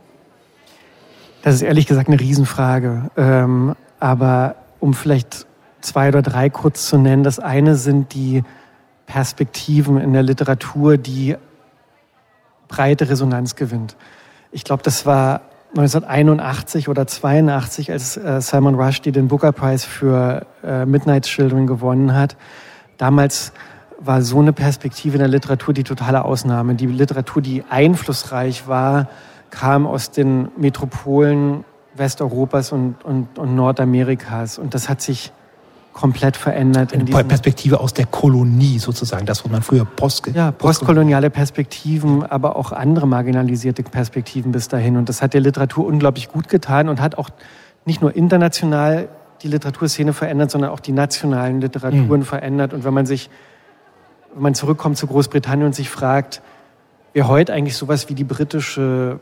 R: Das ist ehrlich gesagt eine Riesenfrage. Ähm, aber um vielleicht zwei oder drei kurz zu nennen. Das eine sind die Perspektiven in der Literatur, die breite Resonanz gewinnt. Ich glaube, das war 1981 oder 82, als äh, Simon Rushdie den Booker Prize für äh, Midnight Children gewonnen hat. Damals war so eine Perspektive in der Literatur die totale Ausnahme. Die Literatur, die einflussreich war, kam aus den Metropolen Westeuropas und, und, und Nordamerikas. Und das hat sich komplett verändert.
C: Eine Perspektive aus der Kolonie sozusagen, das, was man früher Post
R: Ja, postkoloniale Perspektiven, aber auch andere marginalisierte Perspektiven bis dahin. Und das hat der Literatur unglaublich gut getan und hat auch nicht nur international die Literaturszene verändert, sondern auch die nationalen Literaturen mhm. verändert. Und wenn man sich, wenn man zurückkommt zu Großbritannien und sich fragt, wer heute eigentlich sowas wie die britische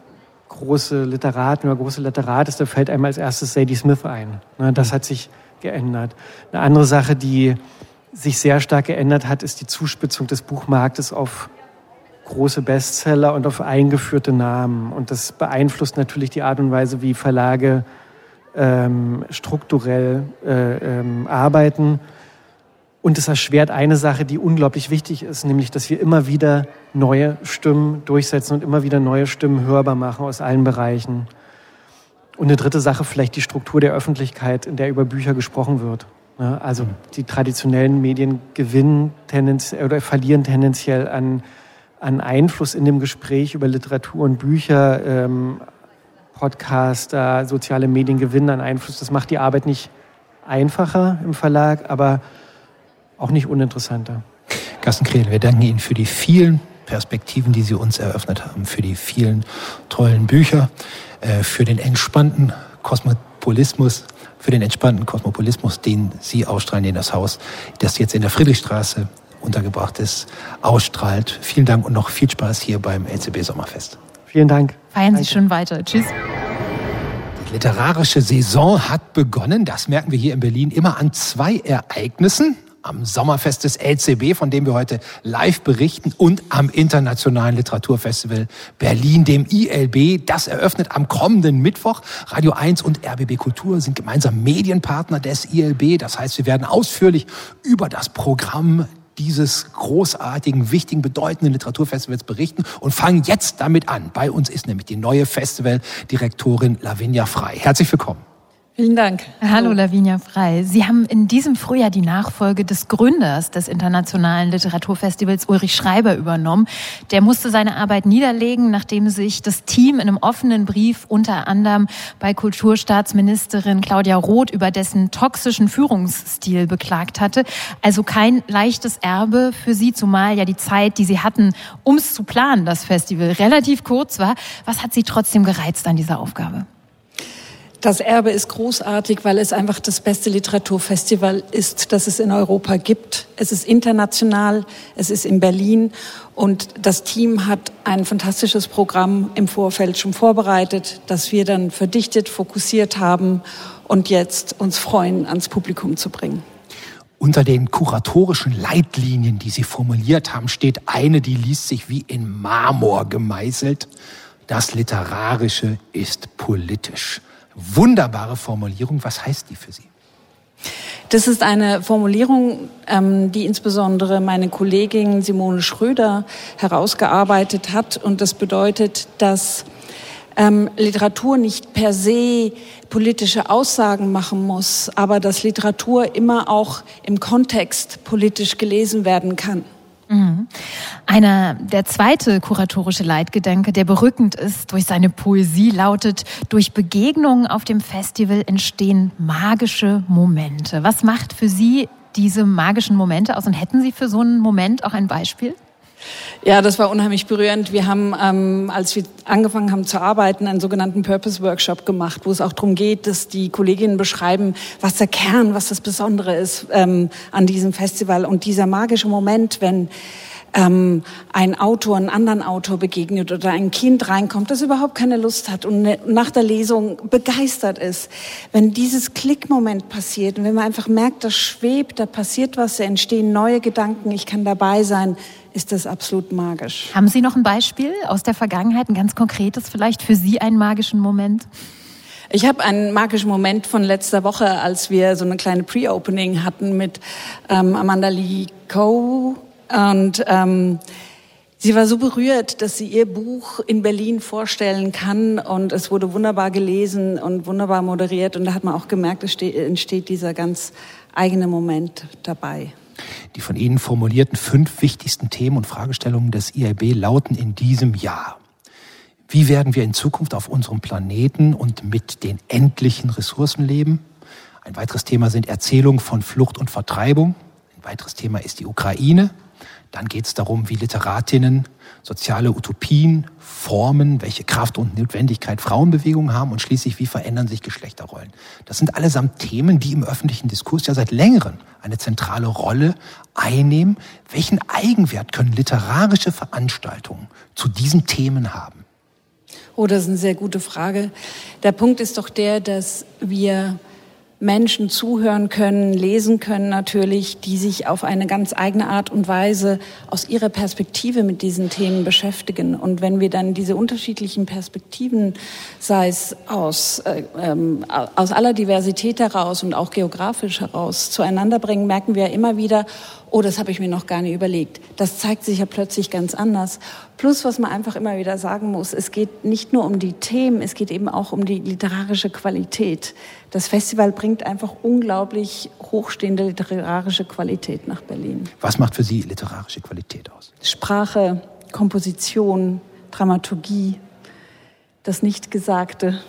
R: große Literatin oder große Literat ist, da fällt einem als erstes Sadie Smith ein. Ne, das mhm. hat sich geändert. Eine andere Sache, die sich sehr stark geändert hat, ist die Zuspitzung des Buchmarktes auf große Bestseller und auf eingeführte Namen. Und das beeinflusst natürlich die Art und Weise, wie Verlage ähm, strukturell äh, ähm, arbeiten. Und es erschwert eine Sache, die unglaublich wichtig ist, nämlich, dass wir immer wieder neue Stimmen durchsetzen und immer wieder neue Stimmen hörbar machen aus allen Bereichen. Und eine dritte Sache, vielleicht die Struktur der Öffentlichkeit, in der über Bücher gesprochen wird. Also mhm. die traditionellen Medien gewinnen tendenziell oder verlieren tendenziell an, an Einfluss in dem Gespräch über Literatur und Bücher. Ähm, Podcaster, soziale Medien gewinnen an Einfluss. Das macht die Arbeit nicht einfacher im Verlag, aber auch nicht uninteressanter.
C: Carsten Krehl, wir danken Ihnen für die vielen Perspektiven, die Sie uns eröffnet haben, für die vielen tollen Bücher. Äh, für den entspannten Kosmopolismus, für den entspannten Kosmopolismus, den Sie ausstrahlen, den das Haus, das jetzt in der Friedrichstraße untergebracht ist, ausstrahlt. Vielen Dank und noch viel Spaß hier beim LCB Sommerfest.
R: Vielen Dank.
B: Feiern Danke. Sie schon weiter. Tschüss.
C: Die literarische Saison hat begonnen. Das merken wir hier in Berlin immer an zwei Ereignissen am Sommerfest des LCB, von dem wir heute live berichten, und am Internationalen Literaturfestival Berlin, dem ILB. Das eröffnet am kommenden Mittwoch. Radio 1 und RBB Kultur sind gemeinsam Medienpartner des ILB. Das heißt, wir werden ausführlich über das Programm dieses großartigen, wichtigen, bedeutenden Literaturfestivals berichten und fangen jetzt damit an. Bei uns ist nämlich die neue Festivaldirektorin Lavinia Frei. Herzlich willkommen.
S: Vielen Dank.
B: Hallo Lavinia Frei. Sie haben in diesem Frühjahr die Nachfolge des Gründers des Internationalen Literaturfestivals Ulrich Schreiber übernommen. Der musste seine Arbeit niederlegen, nachdem sich das Team in einem offenen Brief unter anderem bei Kulturstaatsministerin Claudia Roth über dessen toxischen Führungsstil beklagt hatte. Also kein leichtes Erbe für Sie, zumal ja die Zeit, die Sie hatten, um es zu planen, das Festival relativ kurz war. Was hat Sie trotzdem gereizt an dieser Aufgabe?
S: Das Erbe ist großartig, weil es einfach das beste Literaturfestival ist, das es in Europa gibt. Es ist international, es ist in Berlin und das Team hat ein fantastisches Programm im Vorfeld schon vorbereitet, das wir dann verdichtet, fokussiert haben und jetzt uns freuen, ans Publikum zu bringen.
C: Unter den kuratorischen Leitlinien, die Sie formuliert haben, steht eine, die liest sich wie in Marmor gemeißelt. Das Literarische ist politisch. Wunderbare Formulierung. Was heißt die für Sie?
S: Das ist eine Formulierung, ähm, die insbesondere meine Kollegin Simone Schröder herausgearbeitet hat. Und das bedeutet, dass ähm, Literatur nicht per se politische Aussagen machen muss, aber dass Literatur immer auch im Kontext politisch gelesen werden kann.
B: Mhm. Einer, der zweite kuratorische Leitgedanke, der berückend ist durch seine Poesie, lautet, durch Begegnungen auf dem Festival entstehen magische Momente. Was macht für Sie diese magischen Momente aus und hätten Sie für so einen Moment auch ein Beispiel?
S: Ja, das war unheimlich berührend. Wir haben, ähm, als wir angefangen haben zu arbeiten, einen sogenannten Purpose Workshop gemacht, wo es auch darum geht, dass die Kolleginnen beschreiben, was der Kern, was das Besondere ist ähm, an diesem Festival und dieser magische Moment, wenn ähm, ein Autor einen anderen Autor begegnet oder ein Kind reinkommt, das überhaupt keine Lust hat und ne, nach der Lesung begeistert ist. Wenn dieses Klickmoment passiert und wenn man einfach merkt, das schwebt, da passiert was, da entstehen neue Gedanken, ich kann dabei sein, ist das absolut magisch.
B: Haben Sie noch ein Beispiel aus der Vergangenheit, ein ganz konkretes vielleicht für Sie einen magischen Moment?
S: Ich habe einen magischen Moment von letzter Woche, als wir so eine kleine Pre-Opening hatten mit ähm, Amanda Lee Coe und ähm, sie war so berührt, dass sie ihr Buch in Berlin vorstellen kann und es wurde wunderbar gelesen und wunderbar moderiert und da hat man auch gemerkt, es entsteht dieser ganz eigene Moment dabei.
C: Die von Ihnen formulierten fünf wichtigsten Themen und Fragestellungen des IAB lauten in diesem Jahr. Wie werden wir in Zukunft auf unserem Planeten und mit den endlichen Ressourcen leben? Ein weiteres Thema sind Erzählungen von Flucht und Vertreibung. Ein weiteres Thema ist die Ukraine. Dann geht es darum, wie Literatinnen soziale Utopien formen, welche Kraft und Notwendigkeit Frauenbewegungen haben und schließlich, wie verändern sich Geschlechterrollen. Das sind allesamt Themen, die im öffentlichen Diskurs ja seit längerem eine zentrale Rolle einnehmen. Welchen Eigenwert können literarische Veranstaltungen zu diesen Themen haben?
S: Oh, das ist eine sehr gute Frage. Der Punkt ist doch der, dass wir Menschen zuhören können, lesen können natürlich, die sich auf eine ganz eigene Art und Weise aus ihrer Perspektive mit diesen Themen beschäftigen. Und wenn wir dann diese unterschiedlichen Perspektiven, sei es aus, äh, ähm, aus aller Diversität heraus und auch geografisch heraus, zueinander bringen, merken wir immer wieder, oh, das habe ich mir noch gar nicht überlegt. Das zeigt sich ja plötzlich ganz anders. Plus, was man einfach immer wieder sagen muss, es geht nicht nur um die Themen, es geht eben auch um die literarische Qualität. Das Festival bringt einfach unglaublich hochstehende literarische Qualität nach Berlin.
C: Was macht für Sie literarische Qualität aus?
S: Sprache, Komposition, Dramaturgie, das Nichtgesagte.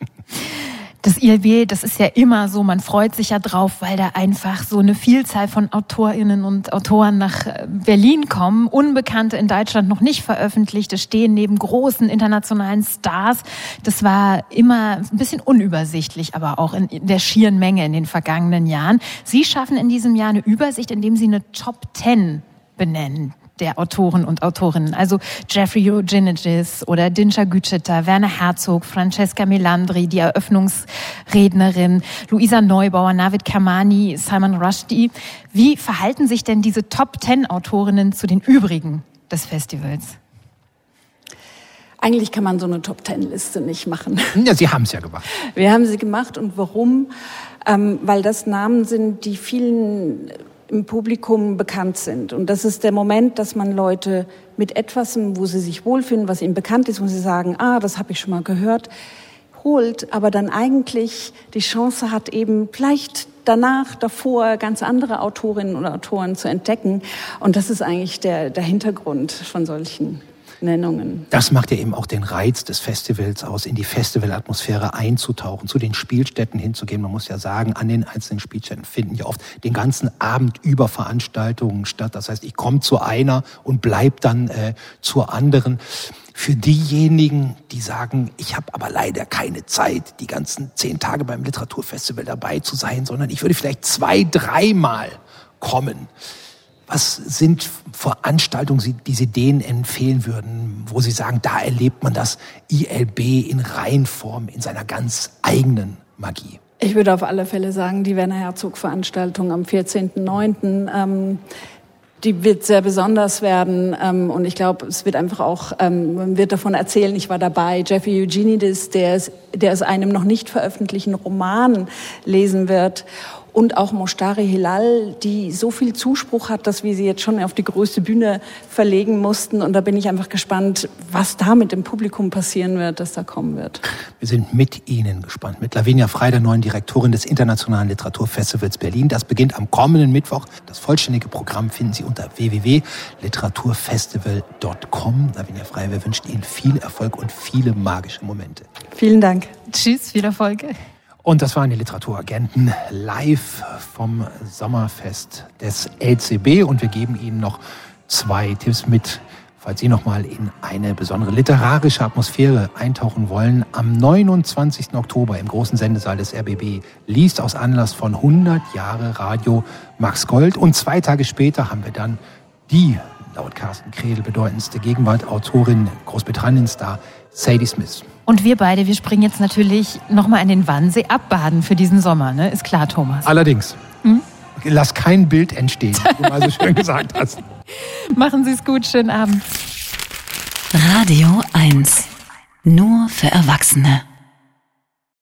B: Das ILB, das ist ja immer so, man freut sich ja drauf, weil da einfach so eine Vielzahl von Autorinnen und Autoren nach äh, Berlin kommen, Unbekannte in Deutschland noch nicht veröffentlichte, stehen neben großen internationalen Stars. Das war immer ein bisschen unübersichtlich, aber auch in der schieren Menge in den vergangenen Jahren. Sie schaffen in diesem Jahr eine Übersicht, indem Sie eine Top Ten benennen der Autoren und Autorinnen. Also Jeffrey Eugenides oder Dinsha Gütschiter, Werner Herzog, Francesca Melandri, die Eröffnungsrednerin, Luisa Neubauer, Navid Kermani, Salman Rushdie. Wie verhalten sich denn diese Top Ten Autorinnen zu den übrigen des Festivals?
S: Eigentlich kann man so eine Top-Ten-Liste nicht machen.
C: Ja, Sie haben es ja gemacht.
S: Wir haben sie gemacht und warum? Ähm, weil das Namen sind, die vielen im Publikum bekannt sind. Und das ist der Moment, dass man Leute mit etwas, wo sie sich wohlfühlen, was ihnen bekannt ist, wo sie sagen, ah, das habe ich schon mal gehört, holt, aber dann eigentlich die Chance hat, eben vielleicht danach, davor ganz andere Autorinnen und Autoren zu entdecken. Und das ist eigentlich der, der Hintergrund von solchen Nennungen.
C: Das macht ja eben auch den Reiz des Festivals aus, in die Festivalatmosphäre einzutauchen, zu den Spielstätten hinzugehen. Man muss ja sagen, an den einzelnen Spielstätten finden ja oft den ganzen Abend über Veranstaltungen statt. Das heißt, ich komme zu einer und bleib dann äh, zur anderen. für diejenigen, die sagen, ich habe aber leider keine Zeit, die ganzen zehn Tage beim Literaturfestival dabei zu sein, sondern ich würde vielleicht zwei, dreimal kommen. Was sind Veranstaltungen, die Sie denen empfehlen würden, wo Sie sagen, da erlebt man das ILB in Reihenform, in seiner ganz eigenen Magie?
S: Ich würde auf alle Fälle sagen, die Werner Herzog-Veranstaltung am 14.09. Ähm, die wird sehr besonders werden ähm, und ich glaube, es wird einfach auch, ähm, man wird davon erzählen, ich war dabei, Jeffrey Eugenides, der es, der es einem noch nicht veröffentlichten Roman lesen wird und auch Moshtari Hilal, die so viel Zuspruch hat, dass wir sie jetzt schon auf die größte Bühne verlegen mussten. Und da bin ich einfach gespannt, was da mit dem Publikum passieren wird, das da kommen wird.
C: Wir sind mit Ihnen gespannt. Mit Lavinia Frei, der neuen Direktorin des Internationalen Literaturfestivals Berlin. Das beginnt am kommenden Mittwoch. Das vollständige Programm finden Sie unter www.literaturfestival.com. Lavinia Frei, wir wünschen Ihnen viel Erfolg und viele magische Momente.
S: Vielen Dank.
B: Tschüss, viel Erfolg.
C: Und das waren die Literaturagenten live vom Sommerfest des LCB. Und wir geben Ihnen noch zwei Tipps mit, falls Sie noch mal in eine besondere literarische Atmosphäre eintauchen wollen. Am 29. Oktober im großen Sendesaal des RBB liest aus Anlass von 100 Jahre Radio Max Gold. Und zwei Tage später haben wir dann die laut Carsten Kredel bedeutendste Gegenwartautorin Großbritanniens da, Sadie Smith.
B: Und wir beide, wir springen jetzt natürlich nochmal in den Wannsee abbaden für diesen Sommer, ne? Ist klar, Thomas.
C: Allerdings. Hm? Lass kein Bild entstehen, wie du mal so schön gesagt hast.
B: Machen Sie es gut, schönen Abend.
I: Radio 1. Nur für Erwachsene.